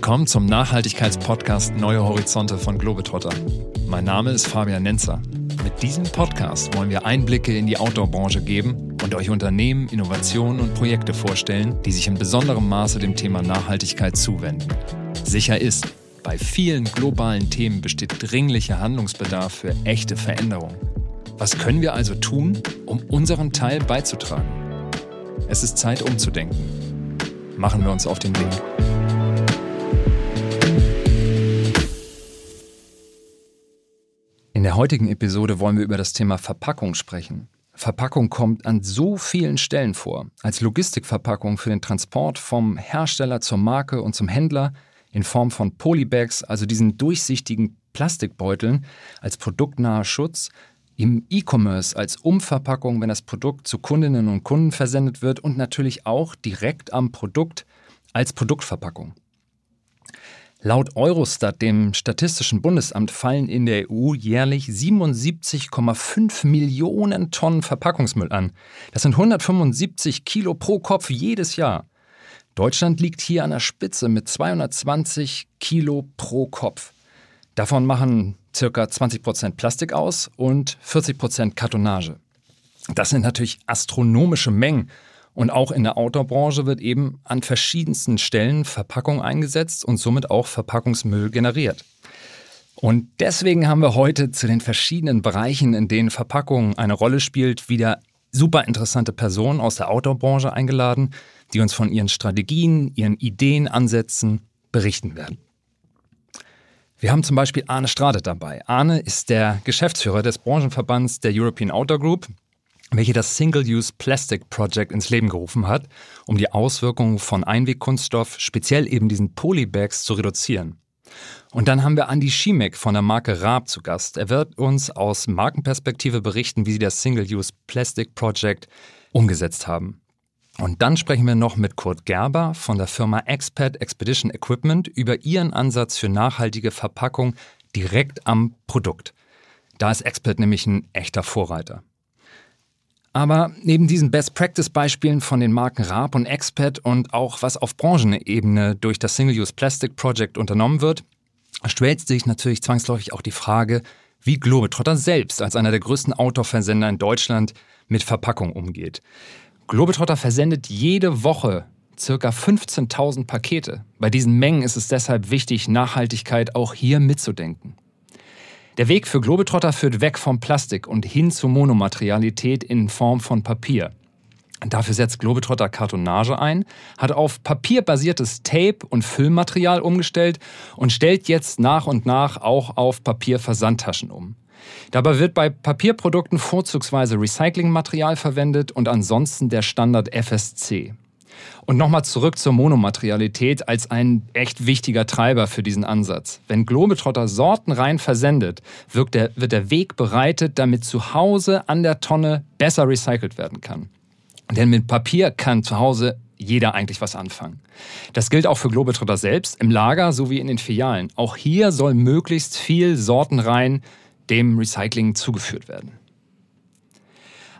Willkommen zum Nachhaltigkeitspodcast Neue Horizonte von Globetrotter. Mein Name ist Fabian Nenzer. Mit diesem Podcast wollen wir Einblicke in die Outdoor-Branche geben und euch Unternehmen, Innovationen und Projekte vorstellen, die sich in besonderem Maße dem Thema Nachhaltigkeit zuwenden. Sicher ist, bei vielen globalen Themen besteht dringlicher Handlungsbedarf für echte Veränderung. Was können wir also tun, um unseren Teil beizutragen? Es ist Zeit umzudenken. Machen wir uns auf den Weg. Der heutigen Episode wollen wir über das Thema Verpackung sprechen. Verpackung kommt an so vielen Stellen vor. Als Logistikverpackung für den Transport vom Hersteller zur Marke und zum Händler in Form von Polybags, also diesen durchsichtigen Plastikbeuteln, als produktnaher Schutz, im E-Commerce als Umverpackung, wenn das Produkt zu Kundinnen und Kunden versendet wird und natürlich auch direkt am Produkt als Produktverpackung. Laut Eurostat, dem Statistischen Bundesamt, fallen in der EU jährlich 77,5 Millionen Tonnen Verpackungsmüll an. Das sind 175 Kilo pro Kopf jedes Jahr. Deutschland liegt hier an der Spitze mit 220 Kilo pro Kopf. Davon machen ca. 20 Prozent Plastik aus und 40 Prozent Kartonage. Das sind natürlich astronomische Mengen und auch in der Outdoor-Branche wird eben an verschiedensten Stellen Verpackung eingesetzt und somit auch Verpackungsmüll generiert. Und deswegen haben wir heute zu den verschiedenen Bereichen, in denen Verpackung eine Rolle spielt, wieder super interessante Personen aus der Outdoor-Branche eingeladen, die uns von ihren Strategien, ihren Ideen, Ansätzen berichten werden. Wir haben zum Beispiel Arne Strade dabei. Arne ist der Geschäftsführer des Branchenverbands der European Outdoor Group welche das Single-Use Plastic Project ins Leben gerufen hat, um die Auswirkungen von Einwegkunststoff, speziell eben diesen Polybags, zu reduzieren. Und dann haben wir Andy Schiemek von der Marke Raab zu Gast. Er wird uns aus Markenperspektive berichten, wie sie das Single-Use Plastic Project umgesetzt haben. Und dann sprechen wir noch mit Kurt Gerber von der Firma Expat Expedition Equipment über ihren Ansatz für nachhaltige Verpackung direkt am Produkt. Da ist Expert nämlich ein echter Vorreiter. Aber neben diesen Best-Practice-Beispielen von den Marken Raab und Expat und auch was auf Branchenebene durch das Single-Use Plastic Project unternommen wird, stellt sich natürlich zwangsläufig auch die Frage, wie Globetrotter selbst als einer der größten Outdoor-Versender in Deutschland mit Verpackung umgeht. Globetrotter versendet jede Woche circa 15.000 Pakete. Bei diesen Mengen ist es deshalb wichtig, Nachhaltigkeit auch hier mitzudenken. Der Weg für Globetrotter führt weg vom Plastik und hin zur Monomaterialität in Form von Papier. Dafür setzt Globetrotter Kartonage ein, hat auf papierbasiertes Tape und Füllmaterial umgestellt und stellt jetzt nach und nach auch auf Papierversandtaschen um. Dabei wird bei Papierprodukten vorzugsweise Recyclingmaterial verwendet und ansonsten der Standard FSC. Und nochmal zurück zur Monomaterialität als ein echt wichtiger Treiber für diesen Ansatz. Wenn Globetrotter sortenrein versendet, wird der, wird der Weg bereitet, damit zu Hause an der Tonne besser recycelt werden kann. Denn mit Papier kann zu Hause jeder eigentlich was anfangen. Das gilt auch für Globetrotter selbst, im Lager sowie in den Filialen. Auch hier soll möglichst viel sortenrein dem Recycling zugeführt werden.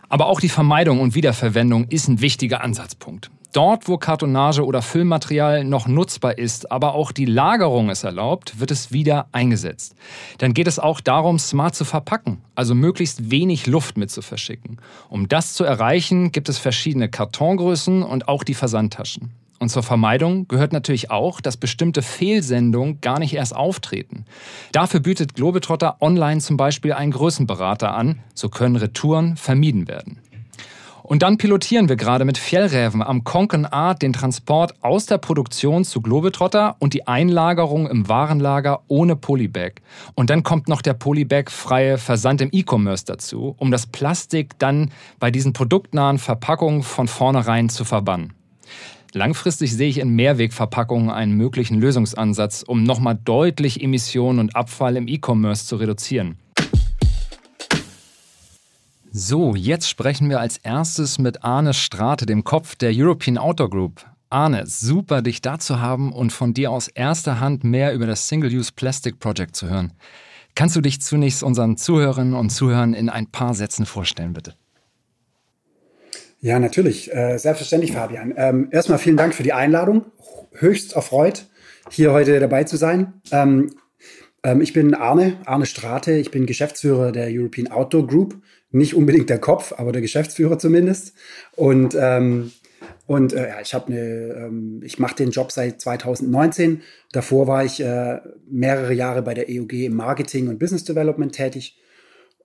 Aber auch die Vermeidung und Wiederverwendung ist ein wichtiger Ansatzpunkt. Dort, wo Kartonage oder Füllmaterial noch nutzbar ist, aber auch die Lagerung es erlaubt, wird es wieder eingesetzt. Dann geht es auch darum, smart zu verpacken, also möglichst wenig Luft mit zu verschicken. Um das zu erreichen, gibt es verschiedene Kartongrößen und auch die Versandtaschen. Und zur Vermeidung gehört natürlich auch, dass bestimmte Fehlsendungen gar nicht erst auftreten. Dafür bietet Globetrotter online zum Beispiel einen Größenberater an, so können Retouren vermieden werden. Und dann pilotieren wir gerade mit Fjellräven am Konken Art den Transport aus der Produktion zu Globetrotter und die Einlagerung im Warenlager ohne Polybag. Und dann kommt noch der Polybag-freie Versand im E-Commerce dazu, um das Plastik dann bei diesen produktnahen Verpackungen von vornherein zu verbannen. Langfristig sehe ich in Mehrwegverpackungen einen möglichen Lösungsansatz, um nochmal deutlich Emissionen und Abfall im E-Commerce zu reduzieren. So, jetzt sprechen wir als erstes mit Arne Strate, dem Kopf der European Outdoor Group. Arne, super dich da zu haben und von dir aus erster Hand mehr über das Single-Use Plastic Project zu hören. Kannst du dich zunächst unseren Zuhörerinnen und Zuhörern in ein paar Sätzen vorstellen, bitte? Ja, natürlich. Äh, selbstverständlich, Fabian. Ähm, erstmal vielen Dank für die Einladung. Höchst erfreut, hier heute dabei zu sein. Ähm, ich bin Arne, Arne Strate. Ich bin Geschäftsführer der European Outdoor Group. Nicht unbedingt der Kopf, aber der Geschäftsführer zumindest. Und ähm, und äh, ich eine, ähm, ich mache den Job seit 2019. Davor war ich äh, mehrere Jahre bei der EOG im Marketing und Business Development tätig.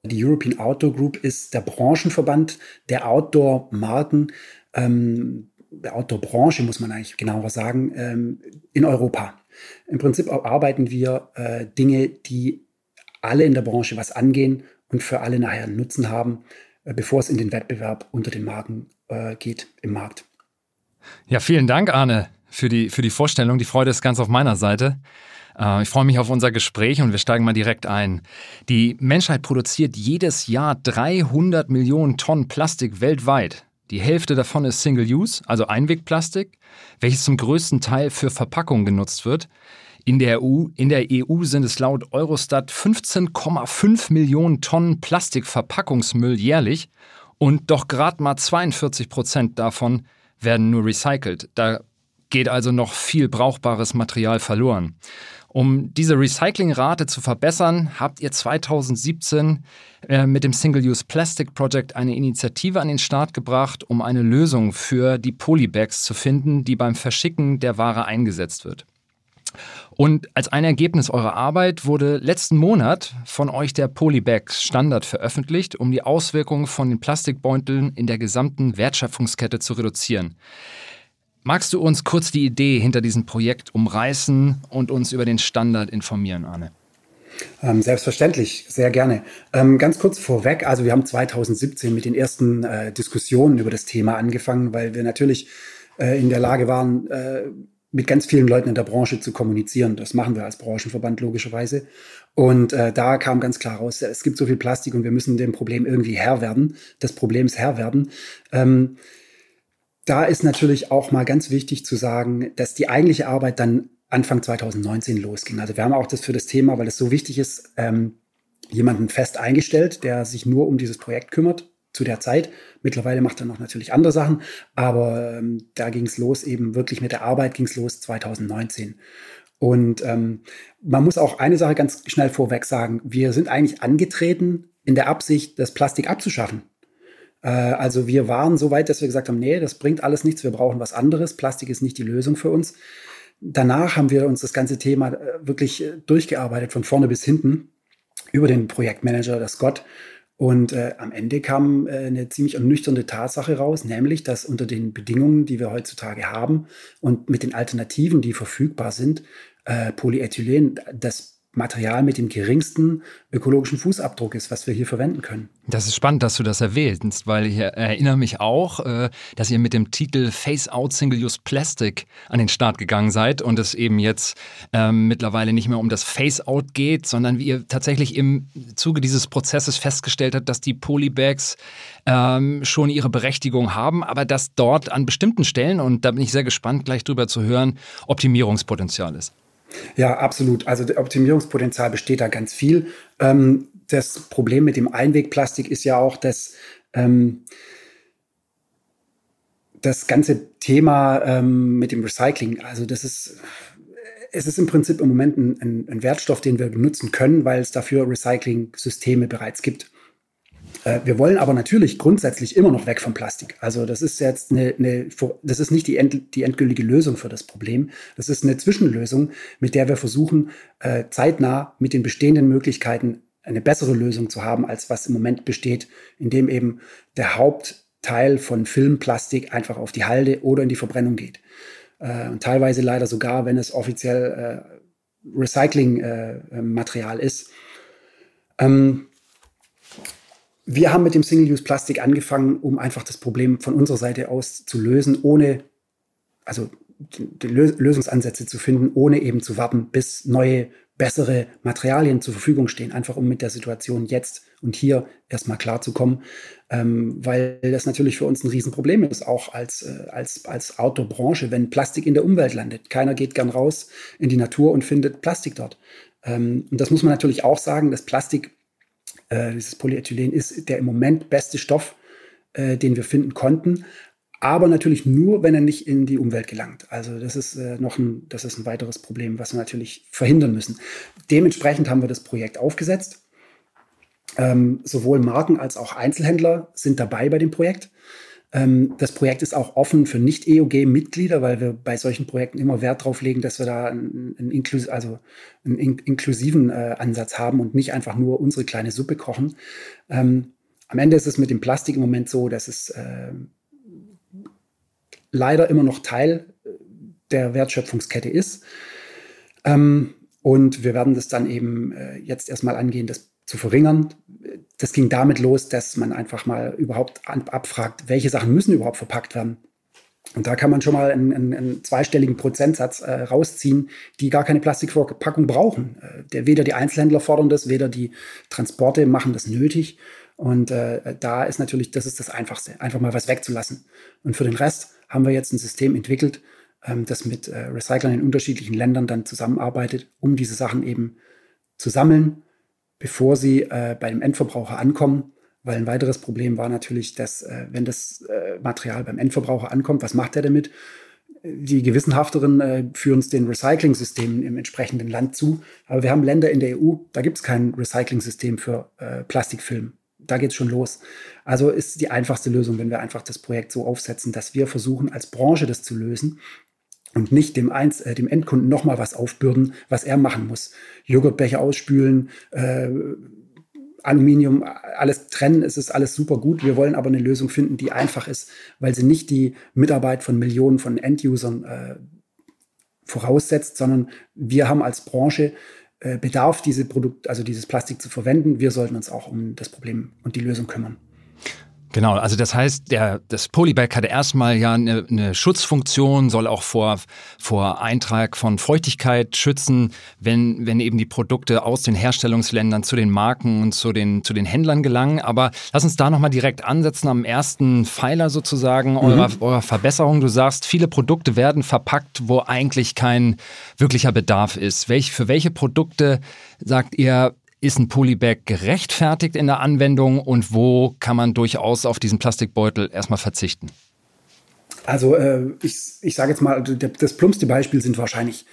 Die European Outdoor Group ist der Branchenverband der Outdoor-Marken, ähm, der Outdoor-Branche, muss man eigentlich genauer sagen, ähm, in Europa. Im Prinzip arbeiten wir äh, Dinge, die alle in der Branche was angehen und für alle nachher einen Nutzen haben, äh, bevor es in den Wettbewerb unter den Marken äh, geht im Markt. Ja, vielen Dank, Arne, für die, für die Vorstellung. Die Freude ist ganz auf meiner Seite. Äh, ich freue mich auf unser Gespräch und wir steigen mal direkt ein. Die Menschheit produziert jedes Jahr 300 Millionen Tonnen Plastik weltweit. Die Hälfte davon ist Single-Use, also Einwegplastik, welches zum größten Teil für Verpackungen genutzt wird. In der, EU, in der EU sind es laut Eurostat 15,5 Millionen Tonnen Plastikverpackungsmüll jährlich und doch gerade mal 42 Prozent davon werden nur recycelt. Da geht also noch viel brauchbares Material verloren. Um diese Recyclingrate zu verbessern, habt ihr 2017 äh, mit dem Single-Use Plastic Project eine Initiative an den Start gebracht, um eine Lösung für die Polybags zu finden, die beim Verschicken der Ware eingesetzt wird. Und als ein Ergebnis eurer Arbeit wurde letzten Monat von euch der Polybags Standard veröffentlicht, um die Auswirkungen von den Plastikbeuteln in der gesamten Wertschöpfungskette zu reduzieren. Magst du uns kurz die Idee hinter diesem Projekt umreißen und uns über den Standard informieren, Arne? Ähm, selbstverständlich, sehr gerne. Ähm, ganz kurz vorweg, also wir haben 2017 mit den ersten äh, Diskussionen über das Thema angefangen, weil wir natürlich äh, in der Lage waren, äh, mit ganz vielen Leuten in der Branche zu kommunizieren. Das machen wir als Branchenverband logischerweise. Und äh, da kam ganz klar raus, es gibt so viel Plastik und wir müssen dem Problem irgendwie Herr werden, des Problems Herr werden. Ähm, da ist natürlich auch mal ganz wichtig zu sagen, dass die eigentliche Arbeit dann Anfang 2019 losging. Also wir haben auch das für das Thema, weil es so wichtig ist, ähm, jemanden fest eingestellt, der sich nur um dieses Projekt kümmert zu der Zeit. Mittlerweile macht er noch natürlich andere Sachen, aber ähm, da ging es los, eben wirklich mit der Arbeit ging es los 2019. Und ähm, man muss auch eine Sache ganz schnell vorweg sagen. Wir sind eigentlich angetreten in der Absicht, das Plastik abzuschaffen. Äh, also wir waren so weit, dass wir gesagt haben, nee, das bringt alles nichts, wir brauchen was anderes. Plastik ist nicht die Lösung für uns. Danach haben wir uns das ganze Thema äh, wirklich äh, durchgearbeitet, von vorne bis hinten, über den Projektmanager, das Scott. Und äh, am Ende kam äh, eine ziemlich ernüchternde Tatsache raus, nämlich, dass unter den Bedingungen, die wir heutzutage haben und mit den Alternativen, die verfügbar sind, äh, Polyethylen das Material mit dem geringsten ökologischen Fußabdruck ist, was wir hier verwenden können. Das ist spannend, dass du das erwähnst, weil ich erinnere mich auch, äh, dass ihr mit dem Titel Face Out Single-Use Plastic an den Start gegangen seid und es eben jetzt ähm, mittlerweile nicht mehr um das Face Out geht, sondern wie ihr tatsächlich im Zuge dieses Prozesses festgestellt habt, dass die Polybags ähm, schon ihre Berechtigung haben, aber dass dort an bestimmten Stellen, und da bin ich sehr gespannt, gleich drüber zu hören, Optimierungspotenzial ist. Ja, absolut. Also Optimierungspotenzial besteht da ganz viel. Ähm, das Problem mit dem Einwegplastik ist ja auch, dass ähm, das ganze Thema ähm, mit dem Recycling, also das ist, es ist im Prinzip im Moment ein, ein Wertstoff, den wir benutzen können, weil es dafür Recycling-Systeme bereits gibt. Äh, wir wollen aber natürlich grundsätzlich immer noch weg vom Plastik. Also das ist jetzt eine, eine das ist nicht die, end, die endgültige Lösung für das Problem. Das ist eine Zwischenlösung, mit der wir versuchen, äh, zeitnah mit den bestehenden Möglichkeiten eine bessere Lösung zu haben, als was im Moment besteht, indem eben der Hauptteil von Filmplastik einfach auf die Halde oder in die Verbrennung geht. Äh, und teilweise leider sogar, wenn es offiziell Recyclingmaterial ist. Ähm, wir haben mit dem Single-Use-Plastik angefangen, um einfach das Problem von unserer Seite aus zu lösen, ohne, also Lösungsansätze zu finden, ohne eben zu warten, bis neue, bessere Materialien zur Verfügung stehen, einfach um mit der Situation jetzt und hier erstmal klarzukommen, ähm, weil das natürlich für uns ein Riesenproblem ist, auch als, äh, als, als Outdoor-Branche, wenn Plastik in der Umwelt landet. Keiner geht gern raus in die Natur und findet Plastik dort. Ähm, und das muss man natürlich auch sagen, dass Plastik äh, dieses Polyethylen ist der im Moment beste Stoff, äh, den wir finden konnten. aber natürlich nur, wenn er nicht in die Umwelt gelangt. Also das ist äh, noch ein, das ist ein weiteres Problem, was wir natürlich verhindern müssen. Dementsprechend haben wir das Projekt aufgesetzt. Ähm, sowohl Marken als auch Einzelhändler sind dabei bei dem Projekt. Ähm, das Projekt ist auch offen für Nicht-EOG-Mitglieder, weil wir bei solchen Projekten immer Wert darauf legen, dass wir da einen, einen, Inklus also einen in inklusiven äh, Ansatz haben und nicht einfach nur unsere kleine Suppe kochen. Ähm, am Ende ist es mit dem Plastik im Moment so, dass es äh, leider immer noch Teil äh, der Wertschöpfungskette ist. Ähm, und wir werden das dann eben äh, jetzt erstmal angehen, das zu verringern. Das ging damit los, dass man einfach mal überhaupt abfragt, welche Sachen müssen überhaupt verpackt werden. Und da kann man schon mal einen, einen, einen zweistelligen Prozentsatz äh, rausziehen, die gar keine Plastikverpackung brauchen. Äh, der, weder die Einzelhändler fordern das, weder die Transporte machen das nötig. Und äh, da ist natürlich, das ist das Einfachste, einfach mal was wegzulassen. Und für den Rest haben wir jetzt ein System entwickelt, ähm, das mit äh, Recyclern in unterschiedlichen Ländern dann zusammenarbeitet, um diese Sachen eben zu sammeln, bevor sie äh, bei dem Endverbraucher ankommen. Weil ein weiteres Problem war natürlich, dass äh, wenn das äh, Material beim Endverbraucher ankommt, was macht er damit? Die Gewissenhafteren äh, führen es den Recycling-Systemen im entsprechenden Land zu. Aber wir haben Länder in der EU, da gibt es kein Recycling-System für äh, Plastikfilm da geht es schon los. Also ist die einfachste Lösung, wenn wir einfach das Projekt so aufsetzen, dass wir versuchen, als Branche das zu lösen und nicht dem, Einz äh, dem Endkunden nochmal was aufbürden, was er machen muss. Joghurtbecher ausspülen, äh, Aluminium, alles trennen, es ist alles super gut. Wir wollen aber eine Lösung finden, die einfach ist, weil sie nicht die Mitarbeit von Millionen von Endusern äh, voraussetzt, sondern wir haben als Branche äh, Bedarf, diese Produkt, also dieses Plastik zu verwenden. Wir sollten uns auch um das Problem und die Lösung kümmern. Genau, also das heißt, der, das Polybag hat erstmal ja eine, eine, Schutzfunktion, soll auch vor, vor Eintrag von Feuchtigkeit schützen, wenn, wenn eben die Produkte aus den Herstellungsländern zu den Marken und zu den, zu den Händlern gelangen. Aber lass uns da nochmal direkt ansetzen am ersten Pfeiler sozusagen mhm. eurer, eurer Verbesserung. Du sagst, viele Produkte werden verpackt, wo eigentlich kein wirklicher Bedarf ist. Welch, für welche Produkte sagt ihr, ist ein Polybag gerechtfertigt in der Anwendung und wo kann man durchaus auf diesen Plastikbeutel erstmal verzichten? Also äh, ich, ich sage jetzt mal, das plumpste Beispiel sind wahrscheinlich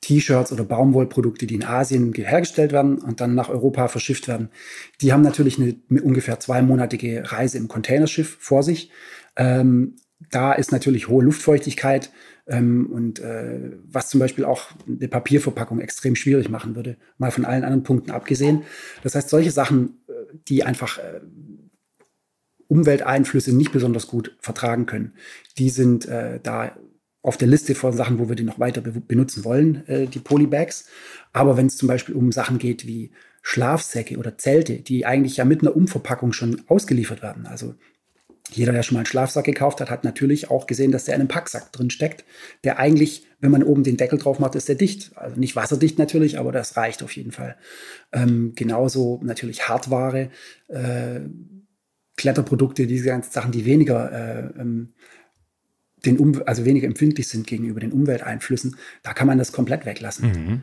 T-Shirts oder Baumwollprodukte, die in Asien hergestellt werden und dann nach Europa verschifft werden. Die haben natürlich eine, ungefähr zweimonatige Reise im Containerschiff vor sich. Ähm, da ist natürlich hohe Luftfeuchtigkeit ähm, und äh, was zum Beispiel auch eine Papierverpackung extrem schwierig machen würde, mal von allen anderen Punkten abgesehen. Das heißt, solche Sachen, äh, die einfach äh, Umwelteinflüsse nicht besonders gut vertragen können, die sind äh, da auf der Liste von Sachen, wo wir die noch weiter be benutzen wollen, äh, die Polybags. Aber wenn es zum Beispiel um Sachen geht wie Schlafsäcke oder Zelte, die eigentlich ja mit einer Umverpackung schon ausgeliefert werden. Also jeder, der schon mal einen Schlafsack gekauft hat, hat natürlich auch gesehen, dass der in einem Packsack drin steckt, der eigentlich, wenn man oben den Deckel drauf macht, ist der dicht. Also nicht wasserdicht natürlich, aber das reicht auf jeden Fall. Ähm, genauso natürlich Hartware, äh, Kletterprodukte, diese ganzen Sachen, die weniger äh, ähm, den um also weniger empfindlich sind gegenüber den Umwelteinflüssen, da kann man das komplett weglassen. Mhm.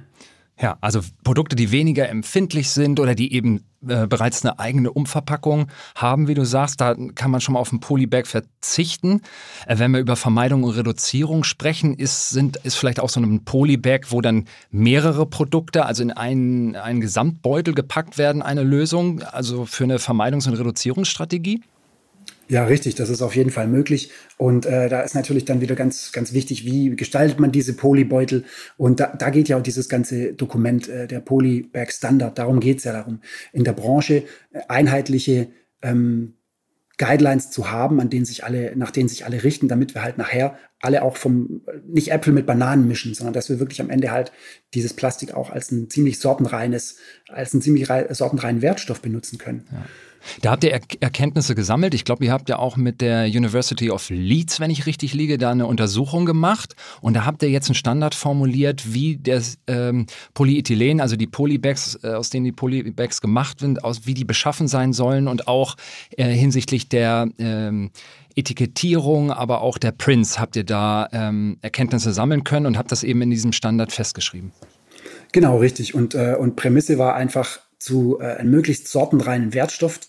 Ja, also Produkte, die weniger empfindlich sind oder die eben äh, bereits eine eigene Umverpackung haben, wie du sagst, da kann man schon mal auf ein Polybag verzichten. Äh, wenn wir über Vermeidung und Reduzierung sprechen, ist, sind, ist vielleicht auch so ein Polybag, wo dann mehrere Produkte, also in einen, einen Gesamtbeutel gepackt werden, eine Lösung, also für eine Vermeidungs- und Reduzierungsstrategie? Ja, richtig, das ist auf jeden Fall möglich. Und äh, da ist natürlich dann wieder ganz, ganz wichtig, wie gestaltet man diese Polybeutel. Und da, da geht ja auch dieses ganze Dokument, äh, der Polybag Standard, darum geht es ja darum, in der Branche äh, einheitliche ähm, Guidelines zu haben, an denen sich alle, nach denen sich alle richten, damit wir halt nachher alle auch vom, nicht Äpfel mit Bananen mischen, sondern dass wir wirklich am Ende halt dieses Plastik auch als ein ziemlich sortenreines, als einen ziemlich sortenreinen Wertstoff benutzen können. Ja. Da habt ihr er Erkenntnisse gesammelt. Ich glaube, ihr habt ja auch mit der University of Leeds, wenn ich richtig liege, da eine Untersuchung gemacht. Und da habt ihr jetzt einen Standard formuliert, wie das ähm, Polyethylen, also die Polybags, äh, aus denen die Polybags gemacht sind, aus, wie die beschaffen sein sollen und auch äh, hinsichtlich der ähm, Etikettierung, aber auch der Prints habt ihr da ähm, Erkenntnisse sammeln können und habt das eben in diesem Standard festgeschrieben. Genau, richtig. Und, äh, und Prämisse war einfach, zu äh, einem möglichst sortenreinen Wertstoff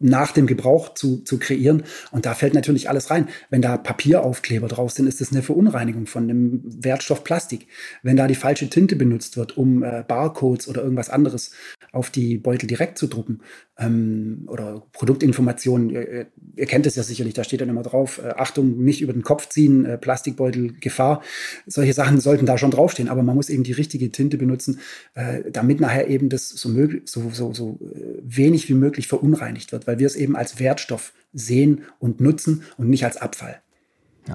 nach dem Gebrauch zu, zu kreieren. Und da fällt natürlich alles rein. Wenn da Papieraufkleber drauf sind, ist das eine Verunreinigung von dem Wertstoff Plastik. Wenn da die falsche Tinte benutzt wird, um äh, Barcodes oder irgendwas anderes auf die Beutel direkt zu drucken ähm, oder Produktinformationen, ihr, ihr, kennt es ja sicherlich, da steht dann immer drauf, äh, Achtung, nicht über den Kopf ziehen, äh, Plastikbeutel, Gefahr. Solche Sachen sollten da schon draufstehen, aber man muss eben die richtige Tinte benutzen, äh, damit nachher eben das so, möglich, so, so, so äh, wenig wie möglich verunreinigt wird weil wir es eben als Wertstoff sehen und nutzen und nicht als Abfall.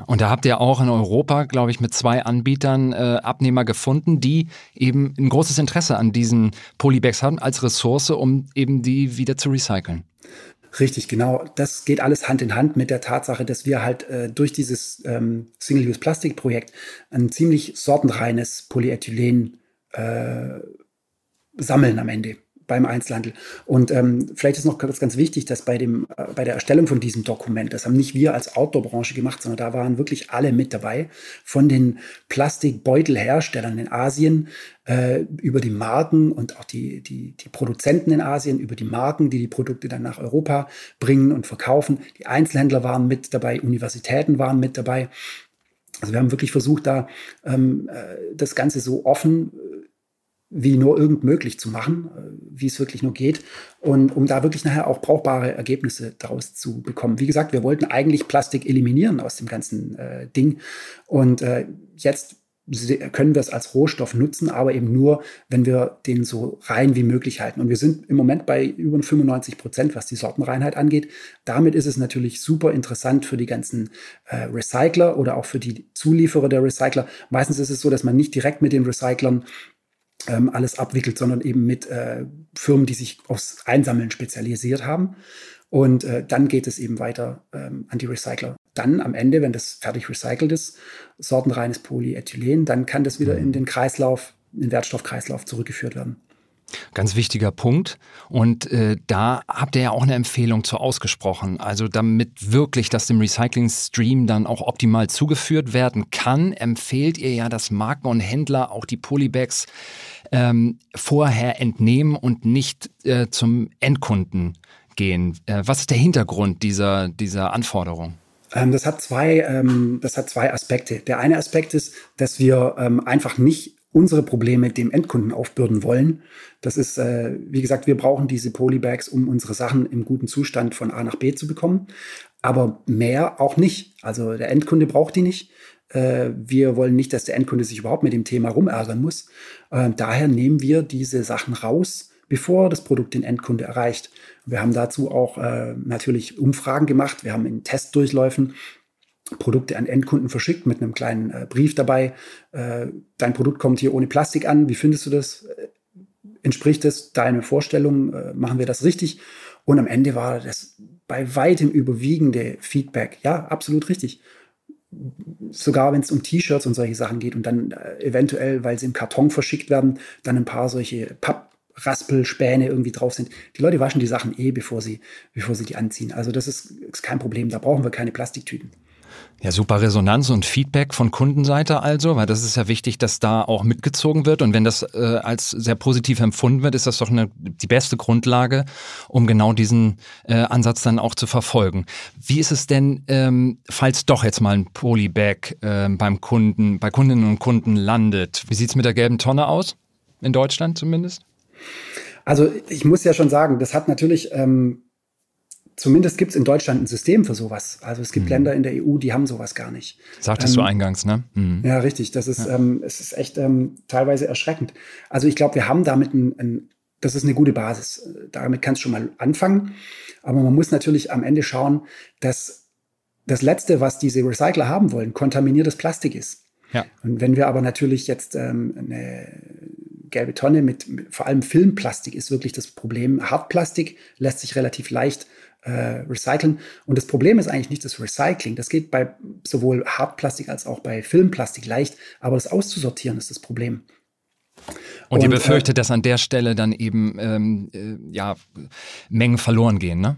Und da habt ihr auch in Europa, glaube ich, mit zwei Anbietern äh, Abnehmer gefunden, die eben ein großes Interesse an diesen Polybags haben als Ressource, um eben die wieder zu recyceln. Richtig, genau. Das geht alles Hand in Hand mit der Tatsache, dass wir halt äh, durch dieses ähm, Single-Use-Plastik-Projekt ein ziemlich sortenreines Polyethylen äh, sammeln am Ende beim Einzelhandel. Und ähm, vielleicht ist noch ganz, ganz wichtig, dass bei, dem, äh, bei der Erstellung von diesem Dokument, das haben nicht wir als Outdoor-Branche gemacht, sondern da waren wirklich alle mit dabei, von den Plastikbeutelherstellern in Asien äh, über die Marken und auch die, die, die Produzenten in Asien, über die Marken, die die Produkte dann nach Europa bringen und verkaufen. Die Einzelhändler waren mit dabei, Universitäten waren mit dabei. Also wir haben wirklich versucht, da ähm, äh, das Ganze so offen wie nur irgend möglich zu machen, äh, wie es wirklich nur geht. Und um da wirklich nachher auch brauchbare Ergebnisse daraus zu bekommen. Wie gesagt, wir wollten eigentlich Plastik eliminieren aus dem ganzen äh, Ding. Und äh, jetzt können wir es als Rohstoff nutzen, aber eben nur, wenn wir den so rein wie möglich halten. Und wir sind im Moment bei über 95 Prozent, was die Sortenreinheit angeht. Damit ist es natürlich super interessant für die ganzen äh, Recycler oder auch für die Zulieferer der Recycler. Meistens ist es so, dass man nicht direkt mit den Recyclern ähm, alles abwickelt, sondern eben mit äh, Firmen, die sich aufs Einsammeln spezialisiert haben. Und äh, dann geht es eben weiter ähm, an die Recycler. Dann am Ende, wenn das fertig recycelt ist, sortenreines Polyethylen, dann kann das wieder in mhm. den Kreislauf, in den Wertstoffkreislauf zurückgeführt werden. Ganz wichtiger Punkt. Und äh, da habt ihr ja auch eine Empfehlung zu ausgesprochen. Also damit wirklich das dem Recycling-Stream dann auch optimal zugeführt werden kann, empfehlt ihr ja, dass Marken und Händler auch die Polybags ähm, vorher entnehmen und nicht äh, zum Endkunden gehen. Äh, was ist der Hintergrund dieser, dieser Anforderung? Ähm, das, hat zwei, ähm, das hat zwei Aspekte. Der eine Aspekt ist, dass wir ähm, einfach nicht unsere Probleme dem Endkunden aufbürden wollen. Das ist, äh, wie gesagt, wir brauchen diese Polybags, um unsere Sachen im guten Zustand von A nach B zu bekommen. Aber mehr auch nicht. Also der Endkunde braucht die nicht. Äh, wir wollen nicht, dass der Endkunde sich überhaupt mit dem Thema rumärgern muss. Äh, daher nehmen wir diese Sachen raus, bevor das Produkt den Endkunde erreicht. Wir haben dazu auch äh, natürlich Umfragen gemacht. Wir haben in Testdurchläufen Produkte an Endkunden verschickt mit einem kleinen äh, Brief dabei. Äh, dein Produkt kommt hier ohne Plastik an. Wie findest du das? Äh, entspricht es deiner Vorstellung? Äh, machen wir das richtig? Und am Ende war das bei weitem überwiegende Feedback. Ja, absolut richtig. Sogar wenn es um T-Shirts und solche Sachen geht und dann äh, eventuell, weil sie im Karton verschickt werden, dann ein paar solche Pappraspelspäne irgendwie drauf sind. Die Leute waschen die Sachen eh, bevor sie, bevor sie die anziehen. Also das ist, ist kein Problem. Da brauchen wir keine Plastiktüten. Ja, super Resonanz und Feedback von Kundenseite also, weil das ist ja wichtig, dass da auch mitgezogen wird. Und wenn das äh, als sehr positiv empfunden wird, ist das doch eine, die beste Grundlage, um genau diesen äh, Ansatz dann auch zu verfolgen. Wie ist es denn, ähm, falls doch jetzt mal ein Polybag äh, beim Kunden, bei Kundinnen und Kunden landet? Wie sieht's mit der gelben Tonne aus? In Deutschland zumindest? Also ich muss ja schon sagen, das hat natürlich ähm, zumindest gibt es in Deutschland ein System für sowas. Also es gibt mhm. Länder in der EU, die haben sowas gar nicht. Sagtest ähm, du eingangs, ne? Mhm. Ja, richtig. Das ist, ja. ähm, es ist echt ähm, teilweise erschreckend. Also ich glaube, wir haben damit ein, ein, das ist eine gute Basis. Damit kannst du schon mal anfangen. Aber man muss natürlich am Ende schauen, dass das Letzte, was diese Recycler haben wollen, kontaminiertes Plastik ist. Ja. Und wenn wir aber natürlich jetzt ähm, eine gelbe Tonne mit, mit vor allem Filmplastik ist wirklich das Problem. Hartplastik lässt sich relativ leicht äh, recyceln. Und das Problem ist eigentlich nicht das Recycling. Das geht bei sowohl Hartplastik als auch bei Filmplastik leicht, aber das auszusortieren ist das Problem. Und, und ihr befürchtet, äh, dass an der Stelle dann eben ähm, äh, ja, Mengen verloren gehen, ne?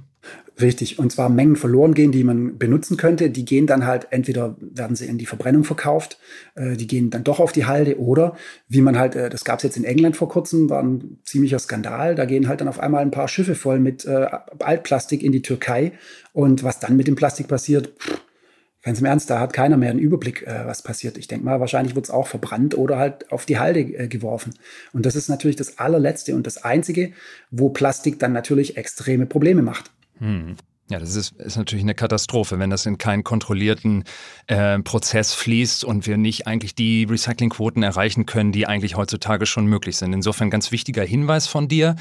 Richtig. Und zwar Mengen verloren gehen, die man benutzen könnte. Die gehen dann halt, entweder werden sie in die Verbrennung verkauft, äh, die gehen dann doch auf die Halde oder wie man halt, äh, das gab es jetzt in England vor kurzem, war ein ziemlicher Skandal. Da gehen halt dann auf einmal ein paar Schiffe voll mit äh, Altplastik in die Türkei. Und was dann mit dem Plastik passiert, pff, ganz im Ernst, da hat keiner mehr einen Überblick, äh, was passiert. Ich denke mal, wahrscheinlich wird es auch verbrannt oder halt auf die Halde äh, geworfen. Und das ist natürlich das allerletzte und das Einzige, wo Plastik dann natürlich extreme Probleme macht. Hm. Ja, das ist, ist natürlich eine Katastrophe, wenn das in keinen kontrollierten äh, Prozess fließt und wir nicht eigentlich die Recyclingquoten erreichen können, die eigentlich heutzutage schon möglich sind. Insofern ganz wichtiger Hinweis von dir,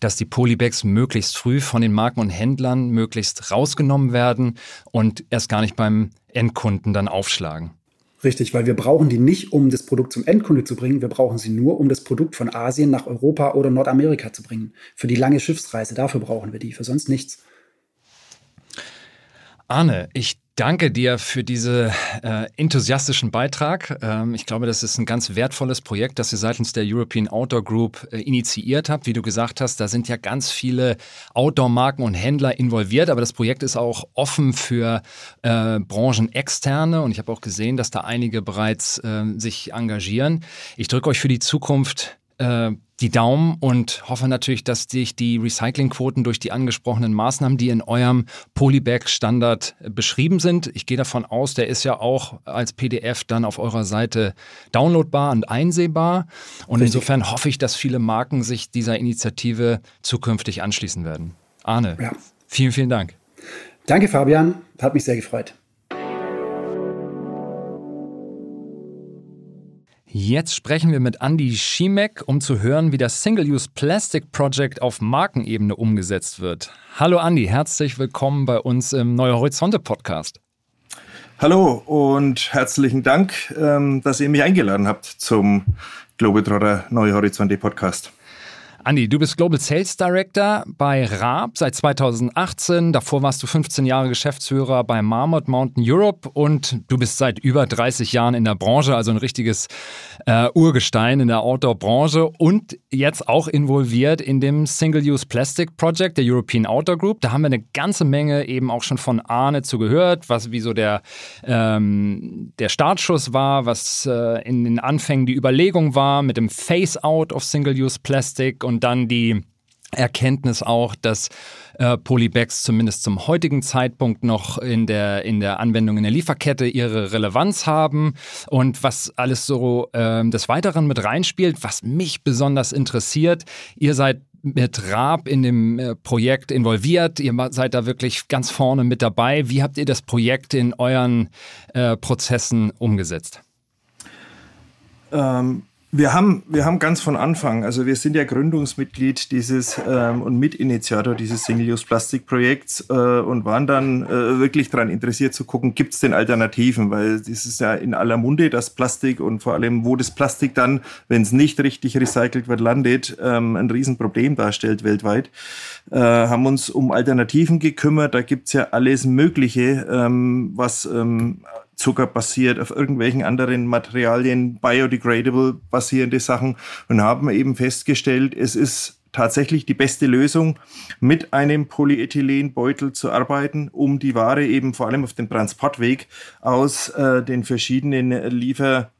dass die Polybags möglichst früh von den Marken und Händlern möglichst rausgenommen werden und erst gar nicht beim Endkunden dann aufschlagen. Richtig, weil wir brauchen die nicht, um das Produkt zum Endkunde zu bringen. Wir brauchen sie nur, um das Produkt von Asien nach Europa oder Nordamerika zu bringen. Für die lange Schiffsreise, dafür brauchen wir die, für sonst nichts. Arne, ich danke dir für diesen äh, enthusiastischen Beitrag. Ähm, ich glaube, das ist ein ganz wertvolles Projekt, das ihr seitens der European Outdoor Group äh, initiiert habt. Wie du gesagt hast, da sind ja ganz viele Outdoor-Marken und Händler involviert, aber das Projekt ist auch offen für äh, Branchenexterne und ich habe auch gesehen, dass da einige bereits äh, sich engagieren. Ich drücke euch für die Zukunft äh, die Daumen und hoffe natürlich, dass sich die Recyclingquoten durch die angesprochenen Maßnahmen, die in eurem Polybag-Standard beschrieben sind, ich gehe davon aus, der ist ja auch als PDF dann auf eurer Seite downloadbar und einsehbar. Und Richtig. insofern hoffe ich, dass viele Marken sich dieser Initiative zukünftig anschließen werden. Arne, ja. vielen, vielen Dank. Danke, Fabian. Hat mich sehr gefreut. Jetzt sprechen wir mit Andy Schimek, um zu hören, wie das Single-Use Plastic Project auf Markenebene umgesetzt wird. Hallo Andy, herzlich willkommen bei uns im Neue Horizonte Podcast. Hallo und herzlichen Dank, ähm, dass ihr mich eingeladen habt zum Globetrotter Neue Horizonte Podcast. Andi, du bist Global Sales Director bei Raab seit 2018. Davor warst du 15 Jahre Geschäftsführer bei Marmot Mountain Europe und du bist seit über 30 Jahren in der Branche, also ein richtiges äh, Urgestein in der Outdoor-Branche und jetzt auch involviert in dem Single-Use Plastic Project der European Outdoor Group. Da haben wir eine ganze Menge eben auch schon von Arne zu gehört, was wie so der, ähm, der Startschuss war, was äh, in den Anfängen die Überlegung war mit dem Face-Out of Single-Use Plastic und dann die Erkenntnis auch, dass äh, Polybags zumindest zum heutigen Zeitpunkt noch in der, in der Anwendung in der Lieferkette ihre Relevanz haben und was alles so äh, des Weiteren mit reinspielt, was mich besonders interessiert. Ihr seid mit Raab in dem äh, Projekt involviert. Ihr seid da wirklich ganz vorne mit dabei. Wie habt ihr das Projekt in euren äh, Prozessen umgesetzt? Ähm, wir haben, wir haben ganz von Anfang, also wir sind ja Gründungsmitglied dieses ähm, und Mitinitiator dieses Single-Use-Plastik-Projekts äh, und waren dann äh, wirklich daran interessiert zu gucken, gibt es denn Alternativen? Weil das ist ja in aller Munde, das Plastik und vor allem, wo das Plastik dann, wenn es nicht richtig recycelt wird, landet, ähm, ein Riesenproblem darstellt weltweit. Äh, haben uns um Alternativen gekümmert. Da gibt's ja alles Mögliche, ähm, was ähm, Zucker basiert, auf irgendwelchen anderen Materialien, biodegradable basierende Sachen und haben eben festgestellt, es ist tatsächlich die beste Lösung, mit einem Polyethylenbeutel zu arbeiten, um die Ware eben vor allem auf dem Transportweg aus äh, den verschiedenen Liefer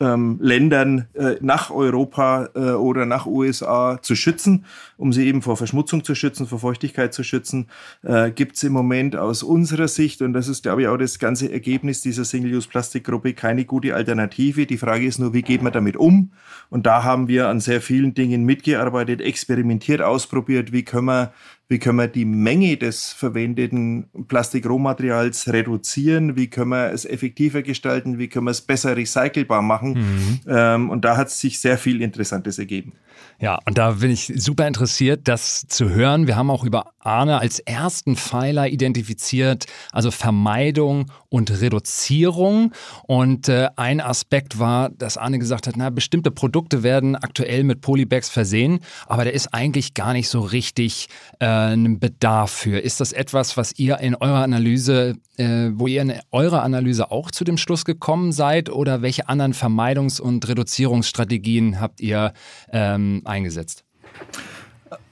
ähm, Ländern äh, nach Europa äh, oder nach USA zu schützen, um sie eben vor Verschmutzung zu schützen, vor Feuchtigkeit zu schützen, äh, gibt es im Moment aus unserer Sicht, und das ist, glaube ich, auch das ganze Ergebnis dieser Single-Use-Plastikgruppe, keine gute Alternative. Die Frage ist nur, wie geht man damit um? Und da haben wir an sehr vielen Dingen mitgearbeitet, experimentiert, ausprobiert, wie können wir wie können wir die Menge des verwendeten Plastikrohmaterials reduzieren? Wie können wir es effektiver gestalten? Wie können wir es besser recycelbar machen? Mhm. Ähm, und da hat sich sehr viel Interessantes ergeben. Ja, und da bin ich super interessiert, das zu hören. Wir haben auch über Arne als ersten Pfeiler identifiziert, also Vermeidung und Reduzierung. Und äh, ein Aspekt war, dass Arne gesagt hat, na, bestimmte Produkte werden aktuell mit Polybags versehen, aber da ist eigentlich gar nicht so richtig äh, ein Bedarf für. Ist das etwas, was ihr in eurer Analyse, äh, wo ihr in eurer Analyse auch zu dem Schluss gekommen seid oder welche anderen Vermeidungs- und Reduzierungsstrategien habt ihr ähm, eingesetzt?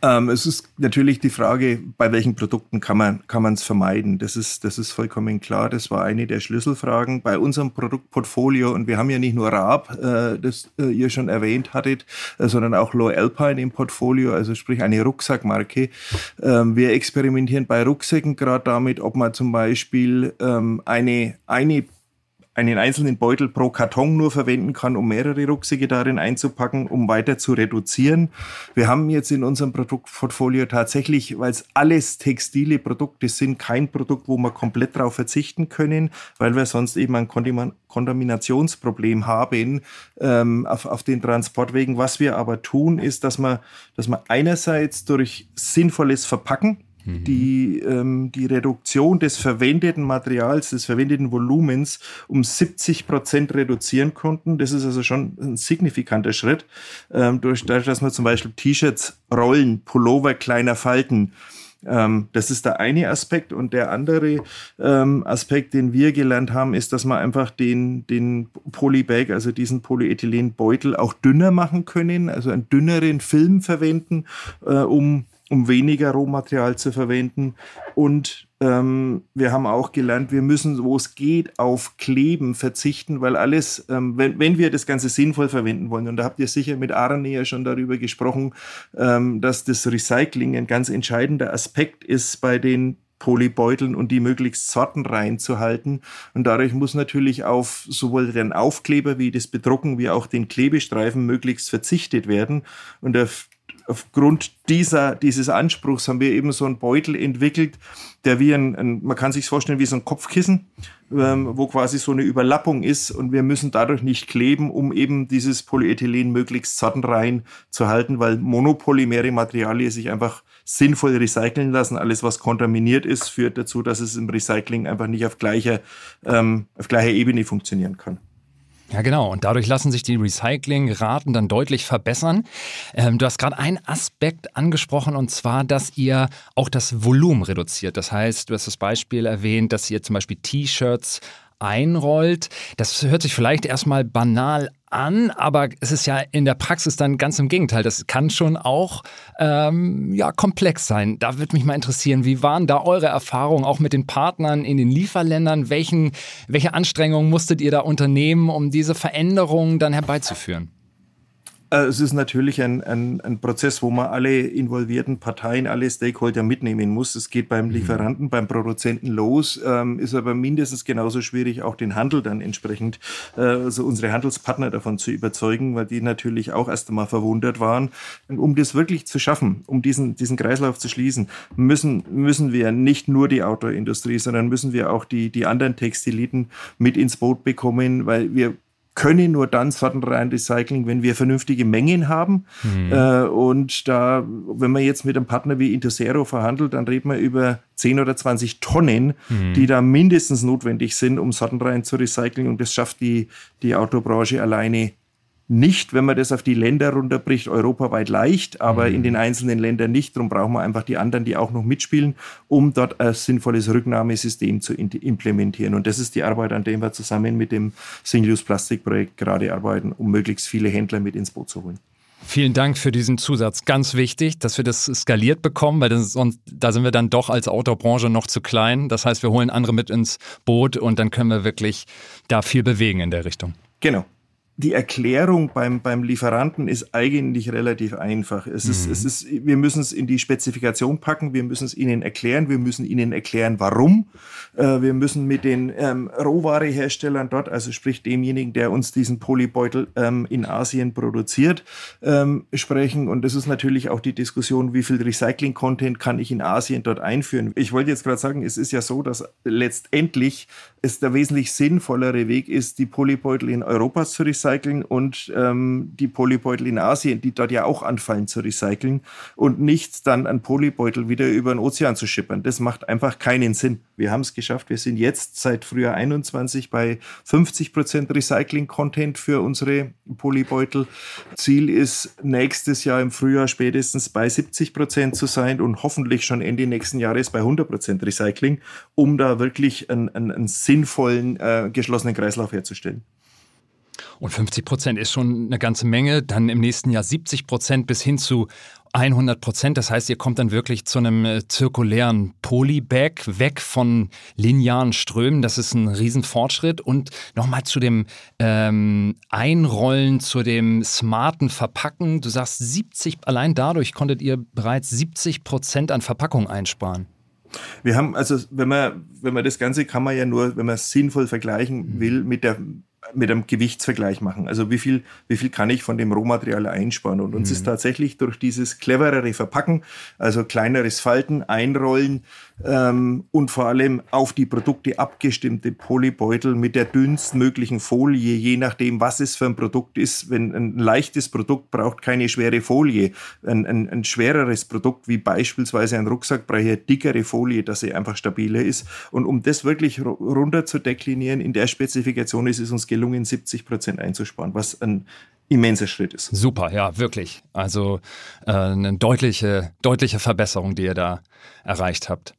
Ähm, es ist natürlich die Frage, bei welchen Produkten kann man kann es vermeiden. Das ist das ist vollkommen klar. Das war eine der Schlüsselfragen bei unserem Produktportfolio und wir haben ja nicht nur Raab, äh, das äh, ihr schon erwähnt hattet, äh, sondern auch Low Alpine im Portfolio, also sprich eine Rucksackmarke. Ähm, wir experimentieren bei Rucksäcken gerade damit, ob man zum Beispiel ähm, eine eine einen einzelnen Beutel pro Karton nur verwenden kann, um mehrere Rucksäcke darin einzupacken, um weiter zu reduzieren. Wir haben jetzt in unserem Produktportfolio tatsächlich, weil es alles textile Produkte sind, kein Produkt, wo wir komplett darauf verzichten können, weil wir sonst eben ein Kontaminationsproblem haben ähm, auf, auf den Transportwegen. Was wir aber tun, ist, dass man, dass man einerseits durch sinnvolles Verpacken, Mhm. die, ähm, die Reduktion des verwendeten Materials, des verwendeten Volumens um 70 Prozent reduzieren konnten. Das ist also schon ein signifikanter Schritt. Ähm, durch, dadurch, dass wir zum Beispiel T-Shirts rollen, Pullover kleiner falten, ähm, das ist der eine Aspekt. Und der andere ähm, Aspekt, den wir gelernt haben, ist, dass wir einfach den, den Polybag, also diesen Polyethylenbeutel, auch dünner machen können, also einen dünneren Film verwenden, äh, um um weniger Rohmaterial zu verwenden. Und ähm, wir haben auch gelernt, wir müssen, wo es geht, auf Kleben verzichten, weil alles, ähm, wenn, wenn wir das Ganze sinnvoll verwenden wollen, und da habt ihr sicher mit Arne ja schon darüber gesprochen, ähm, dass das Recycling ein ganz entscheidender Aspekt ist bei den Polybeuteln und die möglichst sortenrein zu halten. Und dadurch muss natürlich auf sowohl den Aufkleber wie das Bedrucken wie auch den Klebestreifen möglichst verzichtet werden. Und der aufgrund dieser, dieses Anspruchs haben wir eben so einen Beutel entwickelt, der wie ein, ein man kann sich vorstellen wie so ein Kopfkissen, ähm, wo quasi so eine Überlappung ist und wir müssen dadurch nicht kleben, um eben dieses Polyethylen möglichst sattenrein zu halten, weil monopolymere Materialien sich einfach sinnvoll recyceln lassen. Alles, was kontaminiert ist, führt dazu, dass es im Recycling einfach nicht auf gleicher, ähm, auf gleicher Ebene funktionieren kann. Ja, genau. Und dadurch lassen sich die Recyclingraten dann deutlich verbessern. Ähm, du hast gerade einen Aspekt angesprochen und zwar, dass ihr auch das Volumen reduziert. Das heißt, du hast das Beispiel erwähnt, dass ihr zum Beispiel T-Shirts einrollt. Das hört sich vielleicht erstmal banal an, aber es ist ja in der Praxis dann ganz im Gegenteil. Das kann schon auch ähm, ja, komplex sein. Da würde mich mal interessieren, wie waren da eure Erfahrungen auch mit den Partnern in den Lieferländern? Welchen, welche Anstrengungen musstet ihr da unternehmen, um diese Veränderungen dann herbeizuführen? Äh, es ist natürlich ein, ein, ein, Prozess, wo man alle involvierten Parteien, alle Stakeholder mitnehmen muss. Es geht beim mhm. Lieferanten, beim Produzenten los, ähm, ist aber mindestens genauso schwierig, auch den Handel dann entsprechend, äh, also unsere Handelspartner davon zu überzeugen, weil die natürlich auch erst einmal verwundert waren. Um das wirklich zu schaffen, um diesen, diesen Kreislauf zu schließen, müssen, müssen wir nicht nur die Autoindustrie, sondern müssen wir auch die, die anderen Textiliten mit ins Boot bekommen, weil wir können nur dann sortenrein recyceln, wenn wir vernünftige Mengen haben. Mhm. Äh, und da, wenn man jetzt mit einem Partner wie Intersero verhandelt, dann reden wir über 10 oder 20 Tonnen, mhm. die da mindestens notwendig sind, um sortenrein zu recyceln. Und das schafft die, die Autobranche alleine nicht, wenn man das auf die Länder runterbricht, europaweit leicht, aber mhm. in den einzelnen Ländern nicht. Darum brauchen wir einfach die anderen, die auch noch mitspielen, um dort ein sinnvolles Rücknahmesystem zu implementieren. Und das ist die Arbeit, an der wir zusammen mit dem Single-Use-Plastik-Projekt gerade arbeiten, um möglichst viele Händler mit ins Boot zu holen. Vielen Dank für diesen Zusatz. Ganz wichtig, dass wir das skaliert bekommen, weil sonst, da sind wir dann doch als Autobranche noch zu klein. Das heißt, wir holen andere mit ins Boot und dann können wir wirklich da viel bewegen in der Richtung. Genau die Erklärung beim, beim Lieferanten ist eigentlich relativ einfach. Es ist, mhm. es ist, wir müssen es in die Spezifikation packen, wir müssen es ihnen erklären, wir müssen ihnen erklären, warum. Äh, wir müssen mit den ähm, Rohwareherstellern dort, also sprich demjenigen, der uns diesen Polybeutel ähm, in Asien produziert, ähm, sprechen. Und das ist natürlich auch die Diskussion, wie viel Recycling-Content kann ich in Asien dort einführen. Ich wollte jetzt gerade sagen, es ist ja so, dass letztendlich es der wesentlich sinnvollere Weg ist, die Polybeutel in Europa zu recyceln und ähm, die Polybeutel in Asien, die dort ja auch anfallen, zu recyceln und nicht dann einen Polybeutel wieder über den Ozean zu schippern. Das macht einfach keinen Sinn. Wir haben es geschafft. Wir sind jetzt seit Frühjahr 21 bei 50 Prozent Recycling-Content für unsere Polybeutel. Ziel ist nächstes Jahr im Frühjahr spätestens bei 70 Prozent zu sein und hoffentlich schon Ende nächsten Jahres bei 100 Prozent Recycling, um da wirklich einen, einen, einen sinnvollen äh, geschlossenen Kreislauf herzustellen. Und 50 Prozent ist schon eine ganze Menge. Dann im nächsten Jahr 70 Prozent bis hin zu 100 Prozent. Das heißt, ihr kommt dann wirklich zu einem äh, zirkulären Polybag, weg von linearen Strömen. Das ist ein Riesenfortschritt. Und nochmal zu dem ähm, Einrollen, zu dem smarten Verpacken. Du sagst 70, allein dadurch konntet ihr bereits 70 Prozent an Verpackung einsparen. Wir haben, also wenn man, wenn man das Ganze kann man ja nur, wenn man es sinnvoll vergleichen will, mit der mit einem Gewichtsvergleich machen. Also wie viel, wie viel kann ich von dem Rohmaterial einsparen? Und uns mhm. ist tatsächlich durch dieses cleverere Verpacken, also kleineres Falten, Einrollen ähm, und vor allem auf die Produkte abgestimmte Polybeutel mit der dünnstmöglichen Folie, je nachdem, was es für ein Produkt ist. Wenn ein leichtes Produkt braucht keine schwere Folie. Ein, ein, ein schwereres Produkt wie beispielsweise ein Rucksack braucht eine dickere Folie, dass sie einfach stabiler ist. Und um das wirklich runter zu deklinieren in der Spezifikation ist es uns gelungen, 70 Prozent einzusparen, was ein immenser Schritt ist. Super, ja, wirklich. Also äh, eine deutliche, deutliche Verbesserung, die ihr da erreicht habt.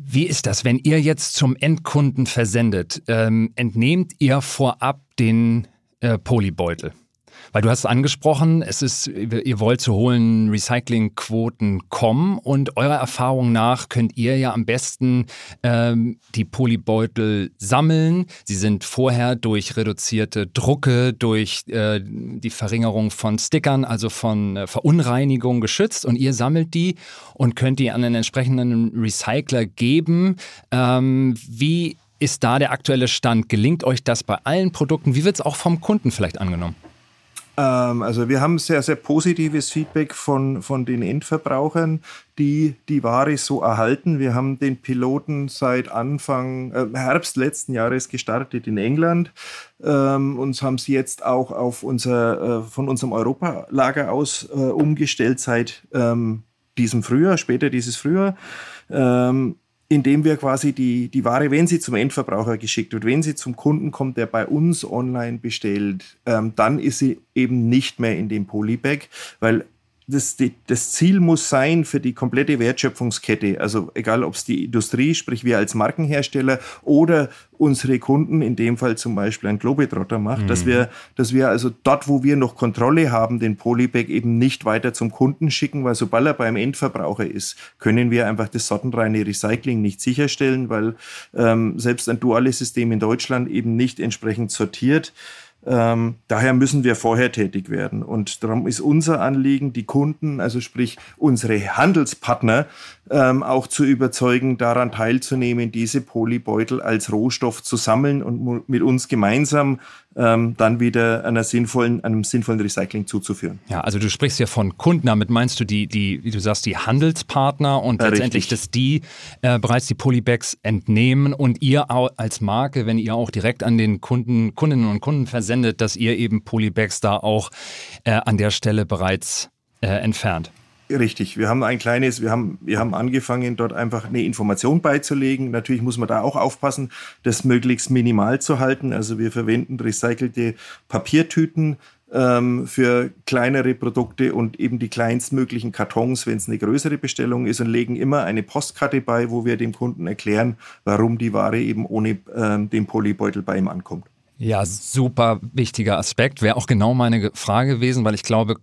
Wie ist das, wenn ihr jetzt zum Endkunden versendet? Ähm, entnehmt ihr vorab den äh, Polybeutel? Weil du hast angesprochen, es ist, ihr wollt zu hohen Recyclingquoten kommen und eurer Erfahrung nach könnt ihr ja am besten ähm, die Polybeutel sammeln. Sie sind vorher durch reduzierte Drucke, durch äh, die Verringerung von Stickern, also von äh, Verunreinigung geschützt und ihr sammelt die und könnt die an einen entsprechenden Recycler geben. Ähm, wie ist da der aktuelle Stand? Gelingt euch das bei allen Produkten? Wie wird es auch vom Kunden vielleicht angenommen? Ähm, also wir haben sehr, sehr positives Feedback von, von den Endverbrauchern, die die Ware so erhalten. Wir haben den Piloten seit Anfang äh, Herbst letzten Jahres gestartet in England ähm, und haben sie jetzt auch auf unser, äh, von unserem Europalager aus äh, umgestellt seit ähm, diesem Frühjahr, später dieses Frühjahr. Ähm, indem wir quasi die, die Ware, wenn sie zum Endverbraucher geschickt wird, wenn sie zum Kunden kommt, der bei uns online bestellt, ähm, dann ist sie eben nicht mehr in dem Polybag, weil das, die, das Ziel muss sein für die komplette Wertschöpfungskette, also egal ob es die Industrie, sprich wir als Markenhersteller oder unsere Kunden, in dem Fall zum Beispiel ein Globetrotter macht, mhm. dass wir, dass wir also dort, wo wir noch Kontrolle haben, den Polybag eben nicht weiter zum Kunden schicken, weil sobald er beim Endverbraucher ist, können wir einfach das sortenreine Recycling nicht sicherstellen, weil ähm, selbst ein duales System in Deutschland eben nicht entsprechend sortiert. Ähm, daher müssen wir vorher tätig werden. Und darum ist unser Anliegen, die Kunden, also sprich unsere Handelspartner, ähm, auch zu überzeugen, daran teilzunehmen, diese Polybeutel als Rohstoff zu sammeln und mit uns gemeinsam ähm, dann wieder einer sinnvollen, einem sinnvollen Recycling zuzuführen. Ja, also du sprichst ja von Kunden, damit meinst du die, die wie du sagst, die Handelspartner und ja, letztendlich, richtig. dass die äh, bereits die Polybags entnehmen und ihr auch als Marke, wenn ihr auch direkt an den Kunden, Kundinnen und Kunden versendet, dass ihr eben Polybags da auch äh, an der Stelle bereits äh, entfernt. Richtig, wir haben ein kleines, wir haben, wir haben angefangen, dort einfach eine Information beizulegen. Natürlich muss man da auch aufpassen, das möglichst minimal zu halten. Also wir verwenden recycelte Papiertüten ähm, für kleinere Produkte und eben die kleinstmöglichen Kartons, wenn es eine größere Bestellung ist und legen immer eine Postkarte bei, wo wir dem Kunden erklären, warum die Ware eben ohne ähm, den Polybeutel bei ihm ankommt. Ja, super wichtiger Aspekt. Wäre auch genau meine Frage gewesen, weil ich glaube,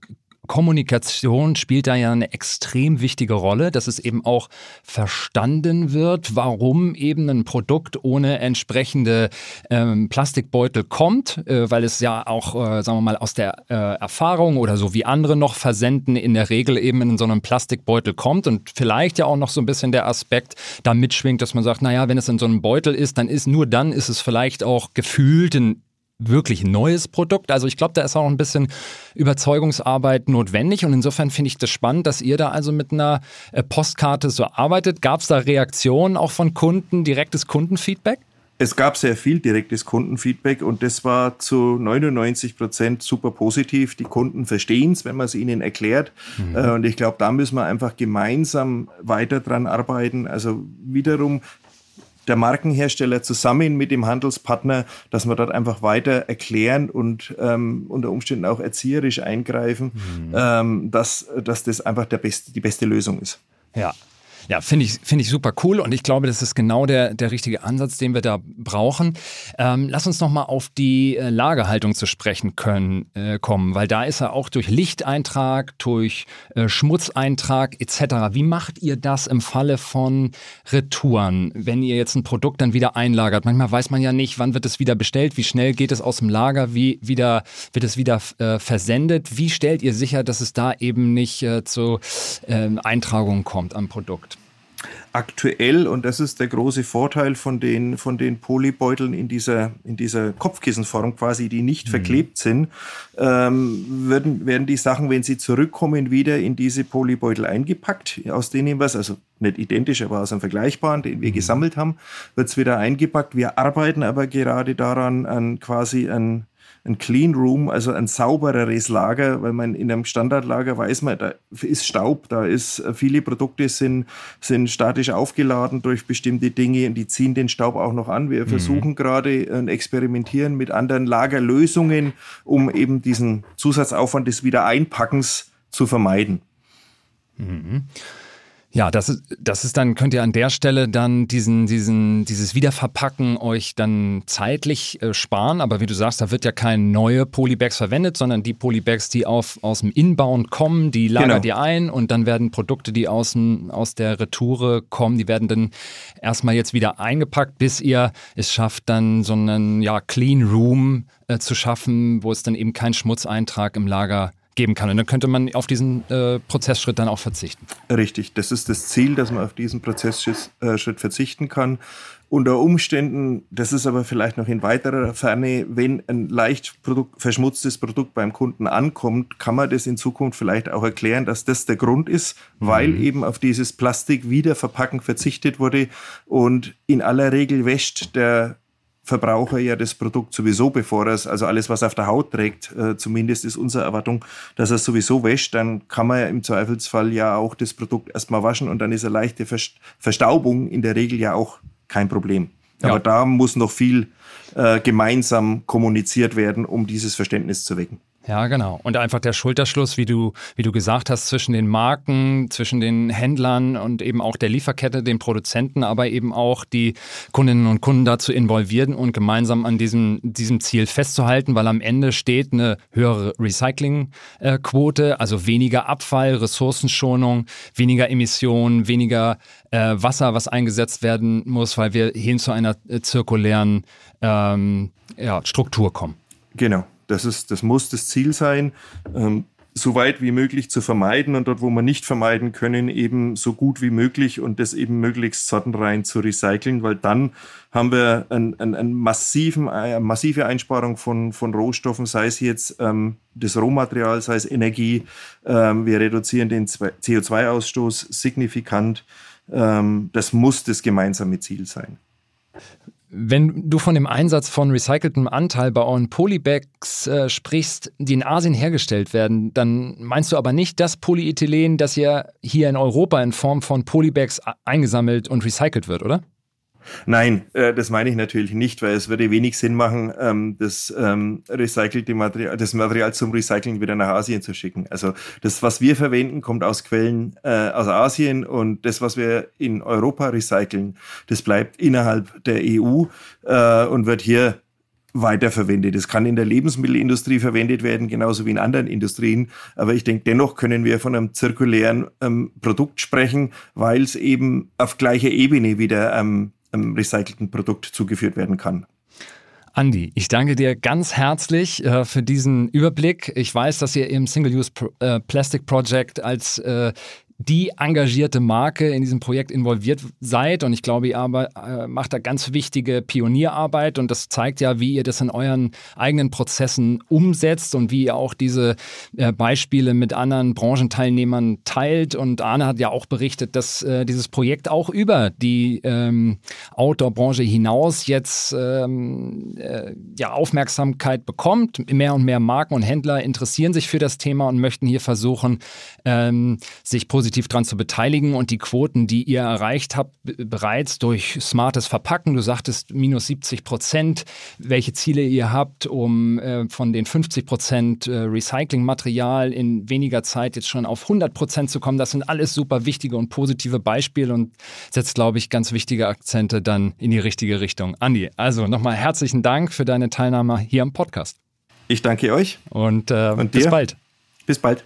Kommunikation spielt da ja eine extrem wichtige Rolle, dass es eben auch verstanden wird, warum eben ein Produkt ohne entsprechende ähm, Plastikbeutel kommt, äh, weil es ja auch, äh, sagen wir mal, aus der äh, Erfahrung oder so wie andere noch versenden, in der Regel eben in so einem Plastikbeutel kommt. Und vielleicht ja auch noch so ein bisschen der Aspekt da mitschwingt, dass man sagt, naja, wenn es in so einem Beutel ist, dann ist nur dann ist es vielleicht auch gefühlt ein wirklich neues Produkt. Also ich glaube, da ist auch ein bisschen Überzeugungsarbeit notwendig und insofern finde ich das spannend, dass ihr da also mit einer äh, Postkarte so arbeitet. Gab es da Reaktionen auch von Kunden, direktes Kundenfeedback? Es gab sehr viel direktes Kundenfeedback und das war zu 99 Prozent super positiv. Die Kunden verstehen es, wenn man es ihnen erklärt. Mhm. Äh, und ich glaube, da müssen wir einfach gemeinsam weiter dran arbeiten. Also wiederum der Markenhersteller zusammen mit dem Handelspartner, dass wir dort einfach weiter erklären und ähm, unter Umständen auch erzieherisch eingreifen, mhm. ähm, dass, dass das einfach der beste, die beste Lösung ist. Ja, Ja, finde ich, finde ich super cool und ich glaube, das ist genau der, der richtige Ansatz, den wir da brauchen. Ähm, lass uns nochmal auf die äh, Lagerhaltung zu sprechen können, äh, kommen, weil da ist er auch durch Lichteintrag, durch äh, Schmutzeintrag etc. Wie macht ihr das im Falle von Retouren, wenn ihr jetzt ein Produkt dann wieder einlagert? Manchmal weiß man ja nicht, wann wird es wieder bestellt, wie schnell geht es aus dem Lager, wie wieder, wird es wieder äh, versendet. Wie stellt ihr sicher, dass es da eben nicht äh, zu ähm, Eintragungen kommt am Produkt? Aktuell, und das ist der große Vorteil von den, von den Polybeuteln in dieser, in dieser Kopfkissenform quasi, die nicht mhm. verklebt sind, ähm, werden, werden die Sachen, wenn sie zurückkommen, wieder in diese Polybeutel eingepackt, aus denen was, also nicht identisch, aber aus einem vergleichbaren, den wir mhm. gesammelt haben, wird es wieder eingepackt. Wir arbeiten aber gerade daran, an quasi ein ein Clean Room, also ein saubereres Lager, weil man in einem Standardlager weiß man, da ist Staub, da ist viele Produkte sind, sind statisch aufgeladen durch bestimmte Dinge und die ziehen den Staub auch noch an. Wir mhm. versuchen gerade ein Experimentieren mit anderen Lagerlösungen, um eben diesen Zusatzaufwand des Wiedereinpackens zu vermeiden. Mhm. Ja, das ist, das ist dann, könnt ihr an der Stelle dann diesen, diesen, dieses Wiederverpacken euch dann zeitlich äh, sparen. Aber wie du sagst, da wird ja keine neue Polybags verwendet, sondern die Polybags, die auf, aus dem Inbound kommen, die lagert genau. ihr ein und dann werden Produkte, die aus, dem, aus der Retoure kommen, die werden dann erstmal jetzt wieder eingepackt, bis ihr es schafft, dann so einen ja, Clean Room äh, zu schaffen, wo es dann eben keinen Schmutzeintrag im Lager gibt geben kann. Und dann könnte man auf diesen äh, Prozessschritt dann auch verzichten. Richtig, das ist das Ziel, dass man auf diesen Prozessschritt äh, verzichten kann. Unter Umständen, das ist aber vielleicht noch in weiterer Ferne, wenn ein leicht Produkt, verschmutztes Produkt beim Kunden ankommt, kann man das in Zukunft vielleicht auch erklären, dass das der Grund ist, weil mhm. eben auf dieses Plastik Wiederverpacken verzichtet wurde und in aller Regel wäscht der Verbraucher ja das Produkt sowieso, bevor er es, also alles, was er auf der Haut trägt, äh, zumindest ist unsere Erwartung, dass er es sowieso wäscht, dann kann man ja im Zweifelsfall ja auch das Produkt erstmal waschen und dann ist eine leichte Verstaubung in der Regel ja auch kein Problem. Ja. Aber da muss noch viel äh, gemeinsam kommuniziert werden, um dieses Verständnis zu wecken. Ja, genau. Und einfach der Schulterschluss, wie du, wie du gesagt hast, zwischen den Marken, zwischen den Händlern und eben auch der Lieferkette, den Produzenten, aber eben auch die Kundinnen und Kunden dazu involvieren und gemeinsam an diesem, diesem Ziel festzuhalten, weil am Ende steht eine höhere Recyclingquote, also weniger Abfall, Ressourcenschonung, weniger Emissionen, weniger äh, Wasser, was eingesetzt werden muss, weil wir hin zu einer äh, zirkulären ähm, ja, Struktur kommen. Genau. Das, ist, das muss das Ziel sein, ähm, so weit wie möglich zu vermeiden und dort, wo wir nicht vermeiden können, eben so gut wie möglich und das eben möglichst sortenrein zu recyceln, weil dann haben wir ein, ein, ein massiven, eine massive Einsparung von, von Rohstoffen, sei es jetzt ähm, das Rohmaterial, sei es Energie. Ähm, wir reduzieren den CO2-Ausstoß signifikant. Ähm, das muss das gemeinsame Ziel sein. Wenn du von dem Einsatz von recyceltem Anteil bei euren Polybags äh, sprichst, die in Asien hergestellt werden, dann meinst du aber nicht das Polyethylen, das ja hier in Europa in Form von Polybags eingesammelt und recycelt wird, oder? Nein, äh, das meine ich natürlich nicht, weil es würde wenig Sinn machen, ähm, das ähm, recycelte Material, das Material zum Recyceln wieder nach Asien zu schicken. Also das, was wir verwenden, kommt aus Quellen äh, aus Asien und das, was wir in Europa recyceln, das bleibt innerhalb der EU äh, und wird hier weiterverwendet. Es kann in der Lebensmittelindustrie verwendet werden, genauso wie in anderen Industrien. Aber ich denke, dennoch können wir von einem zirkulären ähm, Produkt sprechen, weil es eben auf gleicher Ebene wieder ähm, einem recycelten Produkt zugeführt werden kann. Andi, ich danke dir ganz herzlich äh, für diesen Überblick. Ich weiß, dass ihr im Single-Use äh, als äh, die engagierte Marke in diesem Projekt involviert seid. Und ich glaube, ihr aber, äh, macht da ganz wichtige Pionierarbeit und das zeigt ja, wie ihr das in euren eigenen Prozessen umsetzt und wie ihr auch diese äh, Beispiele mit anderen Branchenteilnehmern teilt. Und Arne hat ja auch berichtet, dass äh, dieses Projekt auch über die ähm, Outdoor-Branche hinaus jetzt ähm, äh, ja, Aufmerksamkeit bekommt. Mehr und mehr Marken und Händler interessieren sich für das Thema und möchten hier versuchen, ähm, sich positiv positiv dran zu beteiligen und die Quoten, die ihr erreicht habt, bereits durch smartes Verpacken, du sagtest minus 70 Prozent, welche Ziele ihr habt, um äh, von den 50 Prozent äh, Recyclingmaterial in weniger Zeit jetzt schon auf 100 Prozent zu kommen, das sind alles super wichtige und positive Beispiele und setzt, glaube ich, ganz wichtige Akzente dann in die richtige Richtung. Andi, also nochmal herzlichen Dank für deine Teilnahme hier am Podcast. Ich danke euch. Und, äh, und bis bald. Bis bald.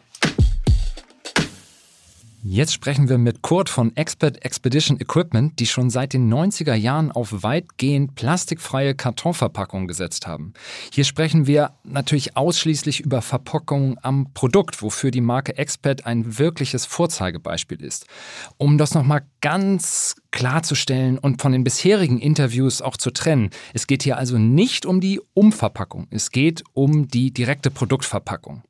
Jetzt sprechen wir mit Kurt von Expert Expedition Equipment, die schon seit den 90er Jahren auf weitgehend plastikfreie Kartonverpackungen gesetzt haben. Hier sprechen wir natürlich ausschließlich über Verpackungen am Produkt, wofür die Marke Expert ein wirkliches Vorzeigebeispiel ist. Um das nochmal ganz klarzustellen und von den bisherigen Interviews auch zu trennen, es geht hier also nicht um die Umverpackung, es geht um die direkte Produktverpackung.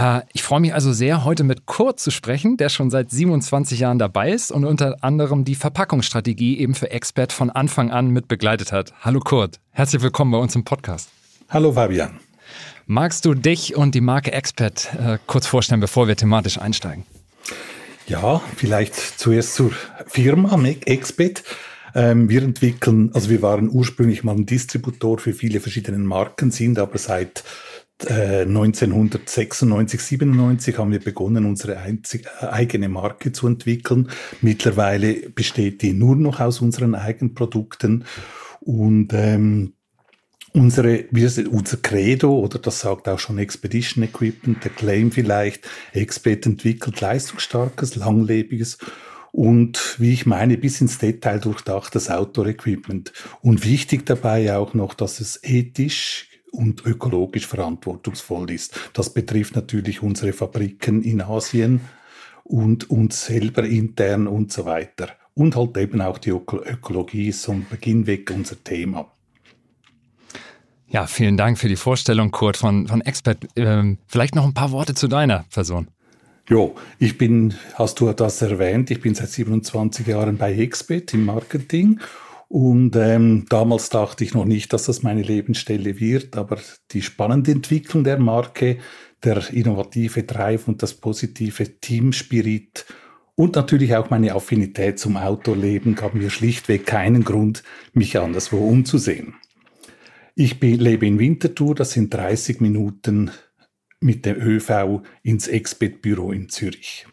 Äh, ich freue mich also sehr, heute mit Kurt zu sprechen, der schon seit 27 Jahren dabei ist und unter anderem die Verpackungsstrategie eben für Expert von Anfang an mit begleitet hat. Hallo Kurt, herzlich willkommen bei uns im Podcast. Hallo Fabian. Magst du dich und die Marke Expert äh, kurz vorstellen, bevor wir thematisch einsteigen? Ja, vielleicht zuerst zur Firma Expert. Ähm, wir entwickeln, also wir waren ursprünglich mal ein Distributor für viele verschiedene Marken, sind aber seit 1996, 97 haben wir begonnen, unsere einzig, äh, eigene Marke zu entwickeln. Mittlerweile besteht die nur noch aus unseren eigenen Produkten und ähm, unsere, unser Credo, oder das sagt auch schon Expedition Equipment, der Claim vielleicht, Expert entwickelt leistungsstarkes, langlebiges und wie ich meine, bis ins Detail durchdachtes Outdoor-Equipment. Und wichtig dabei auch noch, dass es ethisch, und ökologisch verantwortungsvoll ist. Das betrifft natürlich unsere Fabriken in Asien und uns selber intern und so weiter. Und halt eben auch die Ökologie ist zum Beginn weg unser Thema. Ja, vielen Dank für die Vorstellung, Kurt, von, von Expert. Ähm, vielleicht noch ein paar Worte zu deiner Person. Jo, ich bin, hast du das erwähnt, ich bin seit 27 Jahren bei Expert im Marketing und ähm, damals dachte ich noch nicht, dass das meine Lebensstelle wird, aber die spannende Entwicklung der Marke, der innovative Drive und das positive Teamspirit und natürlich auch meine Affinität zum Outdoor-Leben gaben mir schlichtweg keinen Grund, mich anderswo umzusehen. Ich lebe in Winterthur, das sind 30 Minuten mit dem ÖV ins Expet-Büro in Zürich.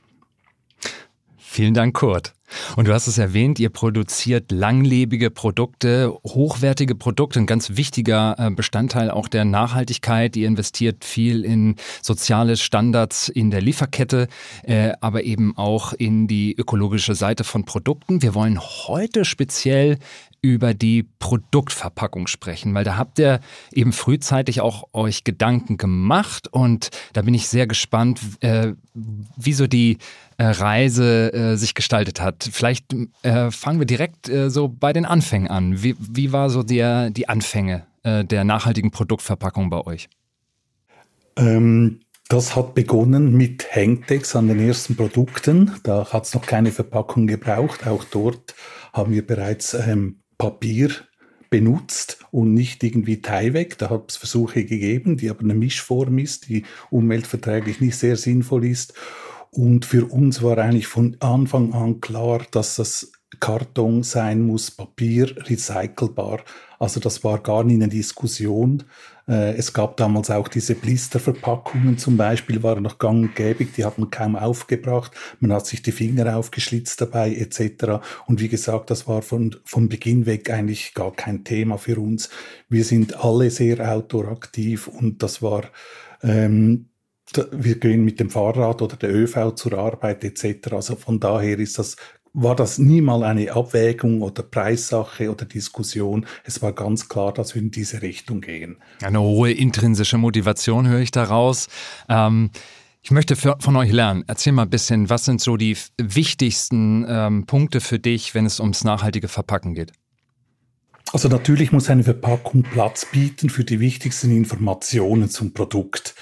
Vielen Dank, Kurt. Und du hast es erwähnt, ihr produziert langlebige Produkte, hochwertige Produkte, ein ganz wichtiger äh, Bestandteil auch der Nachhaltigkeit. Ihr investiert viel in soziale Standards in der Lieferkette, äh, aber eben auch in die ökologische Seite von Produkten. Wir wollen heute speziell über die Produktverpackung sprechen, weil da habt ihr eben frühzeitig auch euch Gedanken gemacht und da bin ich sehr gespannt, äh, wie so die Reise äh, sich gestaltet hat. Vielleicht äh, fangen wir direkt äh, so bei den Anfängen an. Wie, wie war so der, die Anfänge äh, der nachhaltigen Produktverpackung bei euch? Ähm, das hat begonnen mit Hangtags an den ersten Produkten. Da hat es noch keine Verpackung gebraucht. Auch dort haben wir bereits ähm, Papier benutzt und nicht irgendwie Tyvek. Da hat es Versuche gegeben, die aber eine Mischform ist, die umweltverträglich nicht sehr sinnvoll ist. Und für uns war eigentlich von Anfang an klar, dass das Karton sein muss, Papier, recycelbar. Also das war gar nie eine Diskussion. Äh, es gab damals auch diese Blisterverpackungen zum Beispiel, waren noch gang und gäbig, die hat man kaum aufgebracht. Man hat sich die Finger aufgeschlitzt dabei etc. Und wie gesagt, das war von, von Beginn weg eigentlich gar kein Thema für uns. Wir sind alle sehr outdooraktiv und das war ähm, wir gehen mit dem Fahrrad oder der ÖV zur Arbeit etc. Also von daher ist das war das nie mal eine Abwägung oder Preissache oder Diskussion. Es war ganz klar, dass wir in diese Richtung gehen. Eine hohe intrinsische Motivation höre ich daraus. Ähm ich möchte von euch lernen. Erzähl mal ein bisschen, was sind so die wichtigsten ähm, Punkte für dich, wenn es ums nachhaltige Verpacken geht? Also natürlich muss eine Verpackung Platz bieten für die wichtigsten Informationen zum Produkt.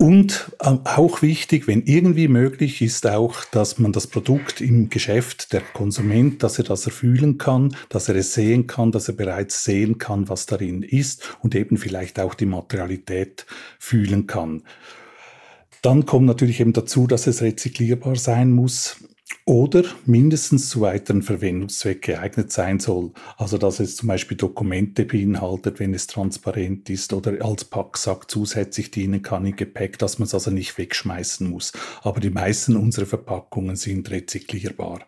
Und ähm, auch wichtig, wenn irgendwie möglich, ist auch, dass man das Produkt im Geschäft, der Konsument, dass er das erfühlen kann, dass er es sehen kann, dass er bereits sehen kann, was darin ist und eben vielleicht auch die Materialität fühlen kann. Dann kommt natürlich eben dazu, dass es rezyklierbar sein muss oder mindestens zu weiteren Verwendungszwecken geeignet sein soll. Also dass es zum Beispiel Dokumente beinhaltet, wenn es transparent ist oder als Packsack zusätzlich dienen kann im Gepäck, dass man es also nicht wegschmeißen muss. Aber die meisten unserer Verpackungen sind rezyklierbar.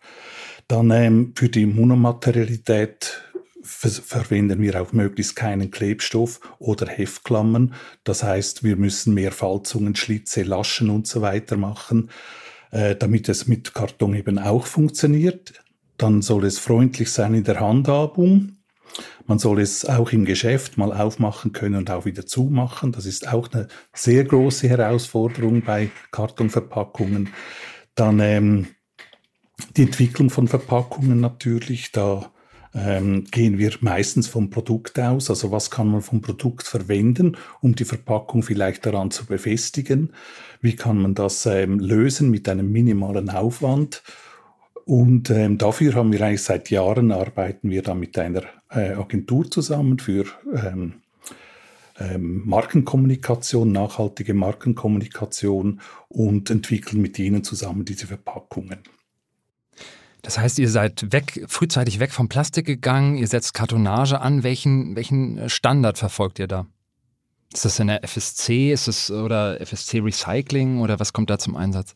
Dann ähm, für die Monomaterialität verwenden wir auch möglichst keinen Klebstoff oder Heftklammern. Das heißt, wir müssen mehr Falzungen, Schlitze, Laschen und so weiter machen. Äh, damit es mit Karton eben auch funktioniert. Dann soll es freundlich sein in der Handhabung. Man soll es auch im Geschäft mal aufmachen können und auch wieder zumachen. Das ist auch eine sehr große Herausforderung bei Kartonverpackungen. Dann ähm, die Entwicklung von Verpackungen natürlich. Da ähm, gehen wir meistens vom Produkt aus. Also was kann man vom Produkt verwenden, um die Verpackung vielleicht daran zu befestigen? Wie kann man das ähm, lösen mit einem minimalen Aufwand? Und ähm, dafür haben wir eigentlich seit Jahren arbeiten wir da mit einer äh, Agentur zusammen für ähm, ähm, Markenkommunikation, nachhaltige Markenkommunikation und entwickeln mit ihnen zusammen diese Verpackungen. Das heißt, ihr seid weg, frühzeitig weg vom Plastik gegangen, ihr setzt Kartonage an. Welchen, welchen Standard verfolgt ihr da? Ist das in der FSC, ist es oder FSC Recycling oder was kommt da zum Einsatz?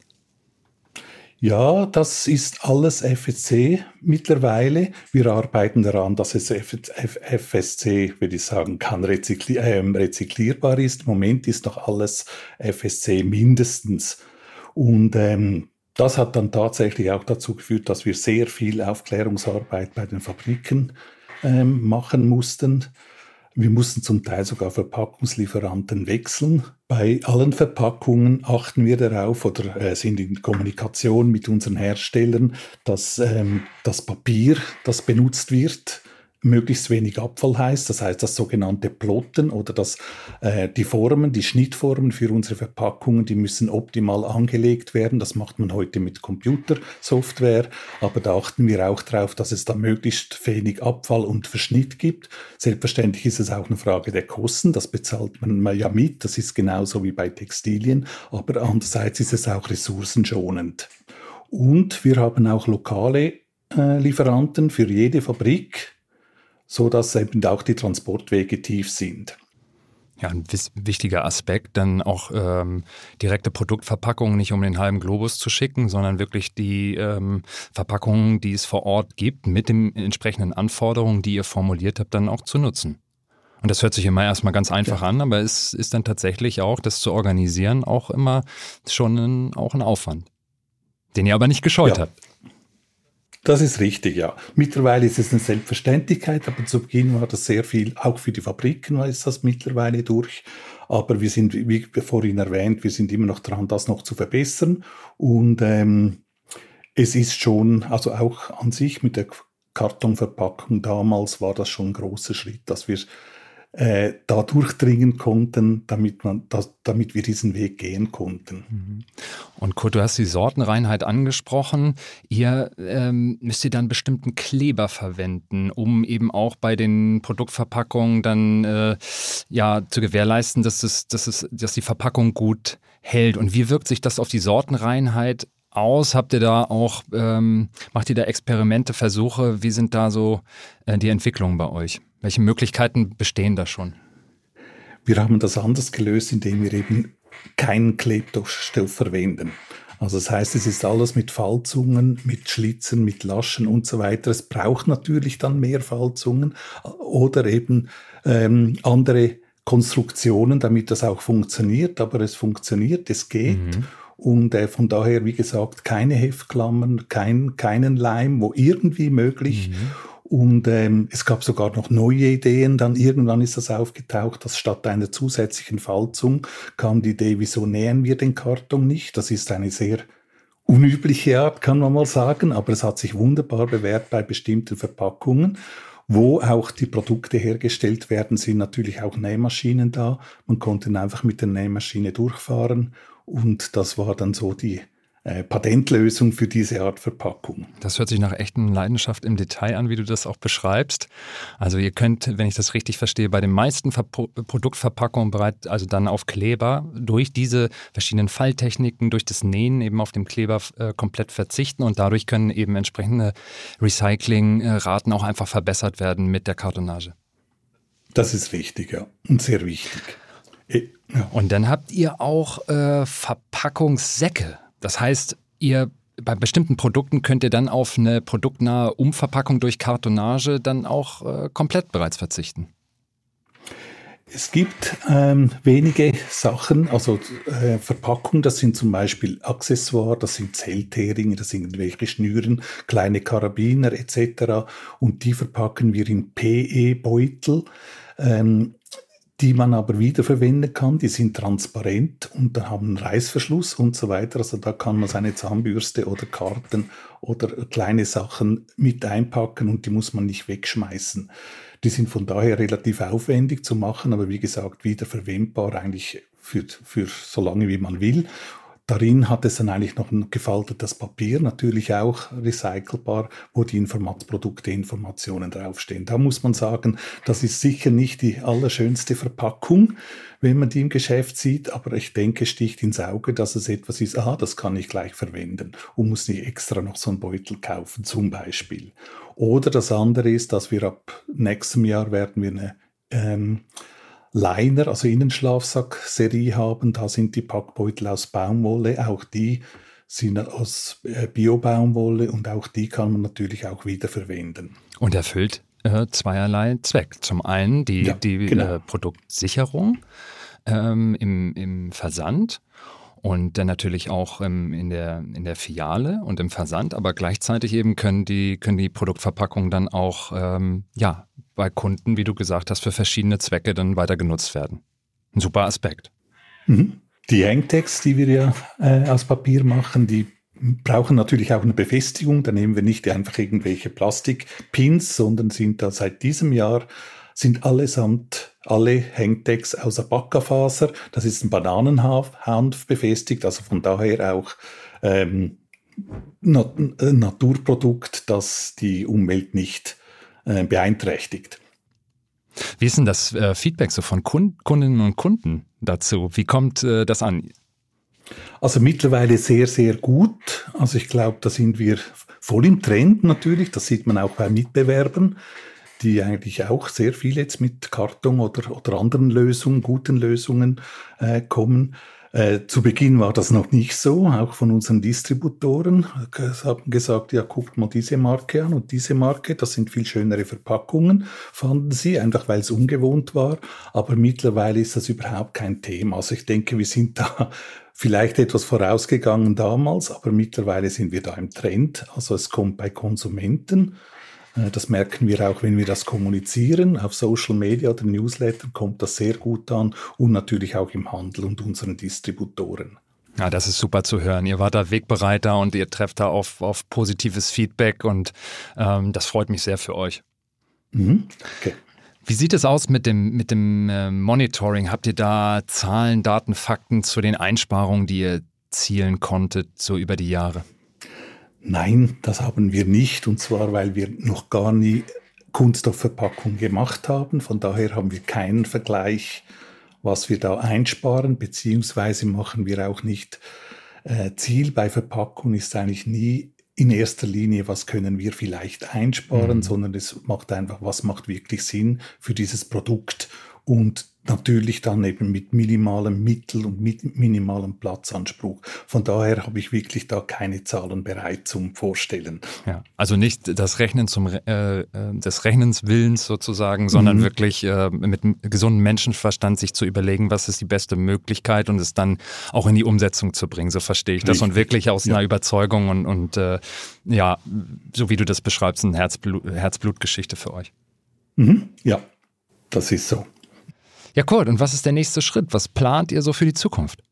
Ja, das ist alles FSC mittlerweile. Wir arbeiten daran, dass es FSC, würde ich sagen, kann rezykli äh, rezyklierbar ist. Im Moment ist noch alles FSC mindestens. Und ähm, das hat dann tatsächlich auch dazu geführt, dass wir sehr viel Aufklärungsarbeit bei den Fabriken ähm, machen mussten. Wir mussten zum Teil sogar Verpackungslieferanten wechseln. Bei allen Verpackungen achten wir darauf oder äh, sind in Kommunikation mit unseren Herstellern, dass ähm, das Papier, das benutzt wird, möglichst wenig Abfall heißt. Das heißt, das sogenannte Plotten oder das, äh, die Formen, die Schnittformen für unsere Verpackungen, die müssen optimal angelegt werden. Das macht man heute mit Computersoftware. Aber da achten wir auch darauf, dass es da möglichst wenig Abfall und Verschnitt gibt. Selbstverständlich ist es auch eine Frage der Kosten. Das bezahlt man ja mit. Das ist genauso wie bei Textilien. Aber andererseits ist es auch ressourcenschonend. Und wir haben auch lokale äh, Lieferanten für jede Fabrik so dass eben auch die Transportwege tief sind. Ja, ein wichtiger Aspekt, dann auch ähm, direkte Produktverpackungen nicht um den halben Globus zu schicken, sondern wirklich die ähm, Verpackungen, die es vor Ort gibt, mit den entsprechenden Anforderungen, die ihr formuliert habt, dann auch zu nutzen. Und das hört sich immer erstmal ganz einfach ja. an, aber es ist dann tatsächlich auch, das zu organisieren, auch immer schon ein, auch ein Aufwand, den ihr aber nicht gescheut ja. habt. Das ist richtig, ja. Mittlerweile ist es eine Selbstverständlichkeit, aber zu Beginn war das sehr viel, auch für die Fabriken ist das mittlerweile durch. Aber wir sind, wie vorhin erwähnt, wir sind immer noch dran, das noch zu verbessern. Und ähm, es ist schon, also auch an sich mit der Kartonverpackung damals war das schon ein großer Schritt, dass wir äh, da durchdringen konnten, damit, man, das, damit wir diesen Weg gehen konnten. Mhm. Und Kurt, du hast die Sortenreinheit angesprochen. Ihr ähm, müsst ihr dann bestimmten Kleber verwenden, um eben auch bei den Produktverpackungen dann äh, ja zu gewährleisten, dass, es, dass, es, dass die Verpackung gut hält. Und wie wirkt sich das auf die Sortenreinheit aus? Habt ihr da auch, ähm, macht ihr da Experimente, Versuche? Wie sind da so äh, die Entwicklungen bei euch? Welche Möglichkeiten bestehen da schon? Wir haben das anders gelöst, indem wir eben keinen Klebstoff verwenden. Also das heißt, es ist alles mit Falzungen, mit Schlitzen, mit Laschen und so weiter. Es braucht natürlich dann mehr Falzungen oder eben ähm, andere Konstruktionen, damit das auch funktioniert. Aber es funktioniert, es geht. Mhm. Und äh, von daher, wie gesagt, keine Heftklammern, kein, keinen Leim, wo irgendwie möglich. Mhm. Und ähm, es gab sogar noch neue Ideen. Dann irgendwann ist das aufgetaucht, dass statt einer zusätzlichen Falzung kam die Idee, wieso nähen wir den Karton nicht? Das ist eine sehr unübliche Art, kann man mal sagen, aber es hat sich wunderbar bewährt bei bestimmten Verpackungen. Wo auch die Produkte hergestellt werden, sind natürlich auch Nähmaschinen da. Man konnte einfach mit der Nähmaschine durchfahren und das war dann so die Patentlösung für diese Art Verpackung. Das hört sich nach echten Leidenschaft im Detail an, wie du das auch beschreibst. Also ihr könnt, wenn ich das richtig verstehe, bei den meisten Ver Produktverpackungen bereits, also dann auf Kleber, durch diese verschiedenen Falltechniken, durch das Nähen eben auf dem Kleber äh, komplett verzichten und dadurch können eben entsprechende Recyclingraten auch einfach verbessert werden mit der Kartonage. Das ist richtig, ja. Und sehr wichtig. Ja. Und dann habt ihr auch äh, Verpackungssäcke. Das heißt, ihr bei bestimmten Produkten könnt ihr dann auf eine produktnahe Umverpackung durch Kartonage dann auch äh, komplett bereits verzichten. Es gibt ähm, wenige Sachen, also äh, Verpackungen, das sind zum Beispiel Accessoires, das sind Zellteringe, das sind irgendwelche Schnüren, kleine Karabiner etc. Und die verpacken wir in PE-Beutel. Ähm, die man aber wiederverwenden kann. Die sind transparent und haben einen Reißverschluss und so weiter. Also da kann man seine Zahnbürste oder Karten oder kleine Sachen mit einpacken und die muss man nicht wegschmeißen. Die sind von daher relativ aufwendig zu machen, aber wie gesagt, wiederverwendbar eigentlich für, für so lange wie man will. Darin hat es dann eigentlich noch ein gefaltetes Papier, natürlich auch recycelbar, wo die Informationsprodukte Informationen draufstehen. Da muss man sagen, das ist sicher nicht die allerschönste Verpackung, wenn man die im Geschäft sieht, aber ich denke, sticht ins Auge, dass es etwas ist, ah, das kann ich gleich verwenden und muss nicht extra noch so einen Beutel kaufen, zum Beispiel. Oder das andere ist, dass wir ab nächstem Jahr werden wir eine ähm, Liner, also Innenschlafsack-Serie haben. Da sind die Packbeutel aus Baumwolle. Auch die sind aus äh, Bio-Baumwolle und auch die kann man natürlich auch wieder verwenden. Und erfüllt äh, zweierlei Zweck. Zum einen die, ja, die genau. äh, Produktsicherung ähm, im, im Versand und dann natürlich auch ähm, in, der, in der Filiale und im Versand, aber gleichzeitig eben können die, können die Produktverpackungen dann auch ähm, ja, bei Kunden, wie du gesagt hast, für verschiedene Zwecke dann weiter genutzt werden. Ein super Aspekt. Mhm. Die Hangtags, die wir ja äh, aus Papier machen, die brauchen natürlich auch eine Befestigung. Da nehmen wir nicht einfach irgendwelche Plastikpins, sondern sind da seit diesem Jahr sind allesamt alle Hangtags aus Abaca-Faser. Das ist ein Bananenhanf befestigt, also von daher auch ähm, Nat Naturprodukt, das die Umwelt nicht äh, beeinträchtigt. Wie ist denn das äh, Feedback so von Kund Kundinnen und Kunden dazu? Wie kommt äh, das an? Also mittlerweile sehr, sehr gut. Also ich glaube, da sind wir voll im Trend natürlich. Das sieht man auch bei Mitbewerbern, die eigentlich auch sehr viel jetzt mit Karton oder, oder anderen Lösungen, guten Lösungen äh, kommen. Äh, zu Beginn war das noch nicht so, auch von unseren Distributoren haben gesagt, ja, guckt mal diese Marke an und diese Marke, das sind viel schönere Verpackungen, fanden sie, einfach weil es ungewohnt war. Aber mittlerweile ist das überhaupt kein Thema. Also ich denke, wir sind da vielleicht etwas vorausgegangen damals, aber mittlerweile sind wir da im Trend. Also es kommt bei Konsumenten äh, das merken wir auch, wenn wir das kommunizieren. Auf Social Media oder Newsletter kommt das sehr gut an und natürlich auch im Handel und unseren Distributoren. Ja, das ist super zu hören. Ihr wart da Wegbereiter und ihr trefft da auf, auf positives Feedback und ähm, das freut mich sehr für euch. Mhm. Okay. Wie sieht es aus mit dem, mit dem äh, Monitoring? Habt ihr da Zahlen, Daten, Fakten zu den Einsparungen, die ihr zielen konntet, so über die Jahre? Nein, das haben wir nicht. Und zwar, weil wir noch gar nie Kunststoffverpackung gemacht haben. Von daher haben wir keinen Vergleich, was wir da einsparen, beziehungsweise machen wir auch nicht äh, Ziel bei Verpackung ist eigentlich nie in erster Linie, was können wir vielleicht einsparen, mhm. sondern es macht einfach, was macht wirklich Sinn für dieses Produkt und natürlich dann eben mit minimalem Mittel und mit minimalem Platzanspruch. Von daher habe ich wirklich da keine Zahlen bereit zum Vorstellen. Ja, also nicht das Rechnen zum äh, äh des Rechnens Willens sozusagen, sondern mhm. wirklich äh, mit gesundem Menschenverstand sich zu überlegen, was ist die beste Möglichkeit und es dann auch in die Umsetzung zu bringen. So verstehe ich Richtig. das und wirklich aus ja. einer Überzeugung und, und äh, ja, so wie du das beschreibst, eine Herzblut, Herzblutgeschichte für euch. Mhm. Ja, das ist so. Ja, Kurt, und was ist der nächste Schritt? Was plant ihr so für die Zukunft?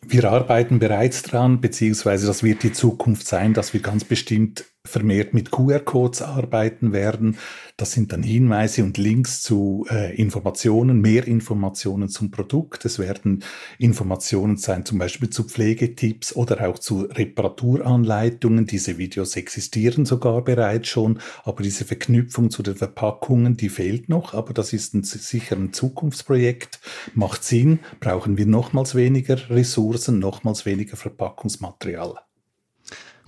Wir arbeiten bereits dran, beziehungsweise das wird die Zukunft sein, dass wir ganz bestimmt vermehrt mit QR-Codes arbeiten werden. Das sind dann Hinweise und Links zu äh, Informationen, mehr Informationen zum Produkt. Es werden Informationen sein, zum Beispiel zu Pflegetipps oder auch zu Reparaturanleitungen. Diese Videos existieren sogar bereits schon, aber diese Verknüpfung zu den Verpackungen, die fehlt noch. Aber das ist ein, sicher ein Zukunftsprojekt. Macht Sinn. Brauchen wir nochmals weniger Ressourcen, nochmals weniger Verpackungsmaterial.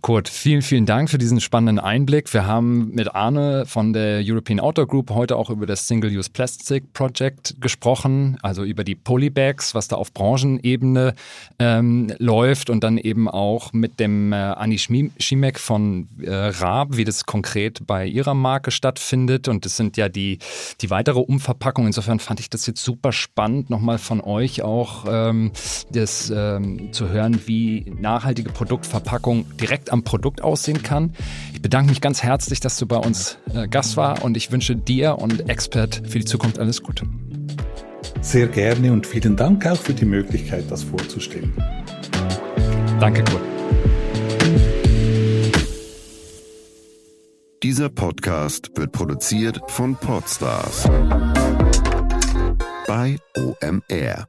Kurt, vielen, vielen Dank für diesen spannenden Einblick. Wir haben mit Arne von der European Outdoor Group heute auch über das Single-Use Plastic Project gesprochen, also über die Polybags, was da auf Branchenebene ähm, läuft und dann eben auch mit dem äh, Anni Schimek von äh, Raab, wie das konkret bei ihrer Marke stattfindet. Und das sind ja die, die weitere Umverpackung. Insofern fand ich das jetzt super spannend, nochmal von euch auch ähm, das ähm, zu hören, wie nachhaltige Produktverpackung direkt am Produkt aussehen kann. Ich bedanke mich ganz herzlich, dass du bei uns äh, Gast war und ich wünsche dir und Expert für die Zukunft alles Gute. Sehr gerne und vielen Dank auch für die Möglichkeit, das vorzustellen. Danke, Kurt. Dieser Podcast wird produziert von Podstars bei OMR.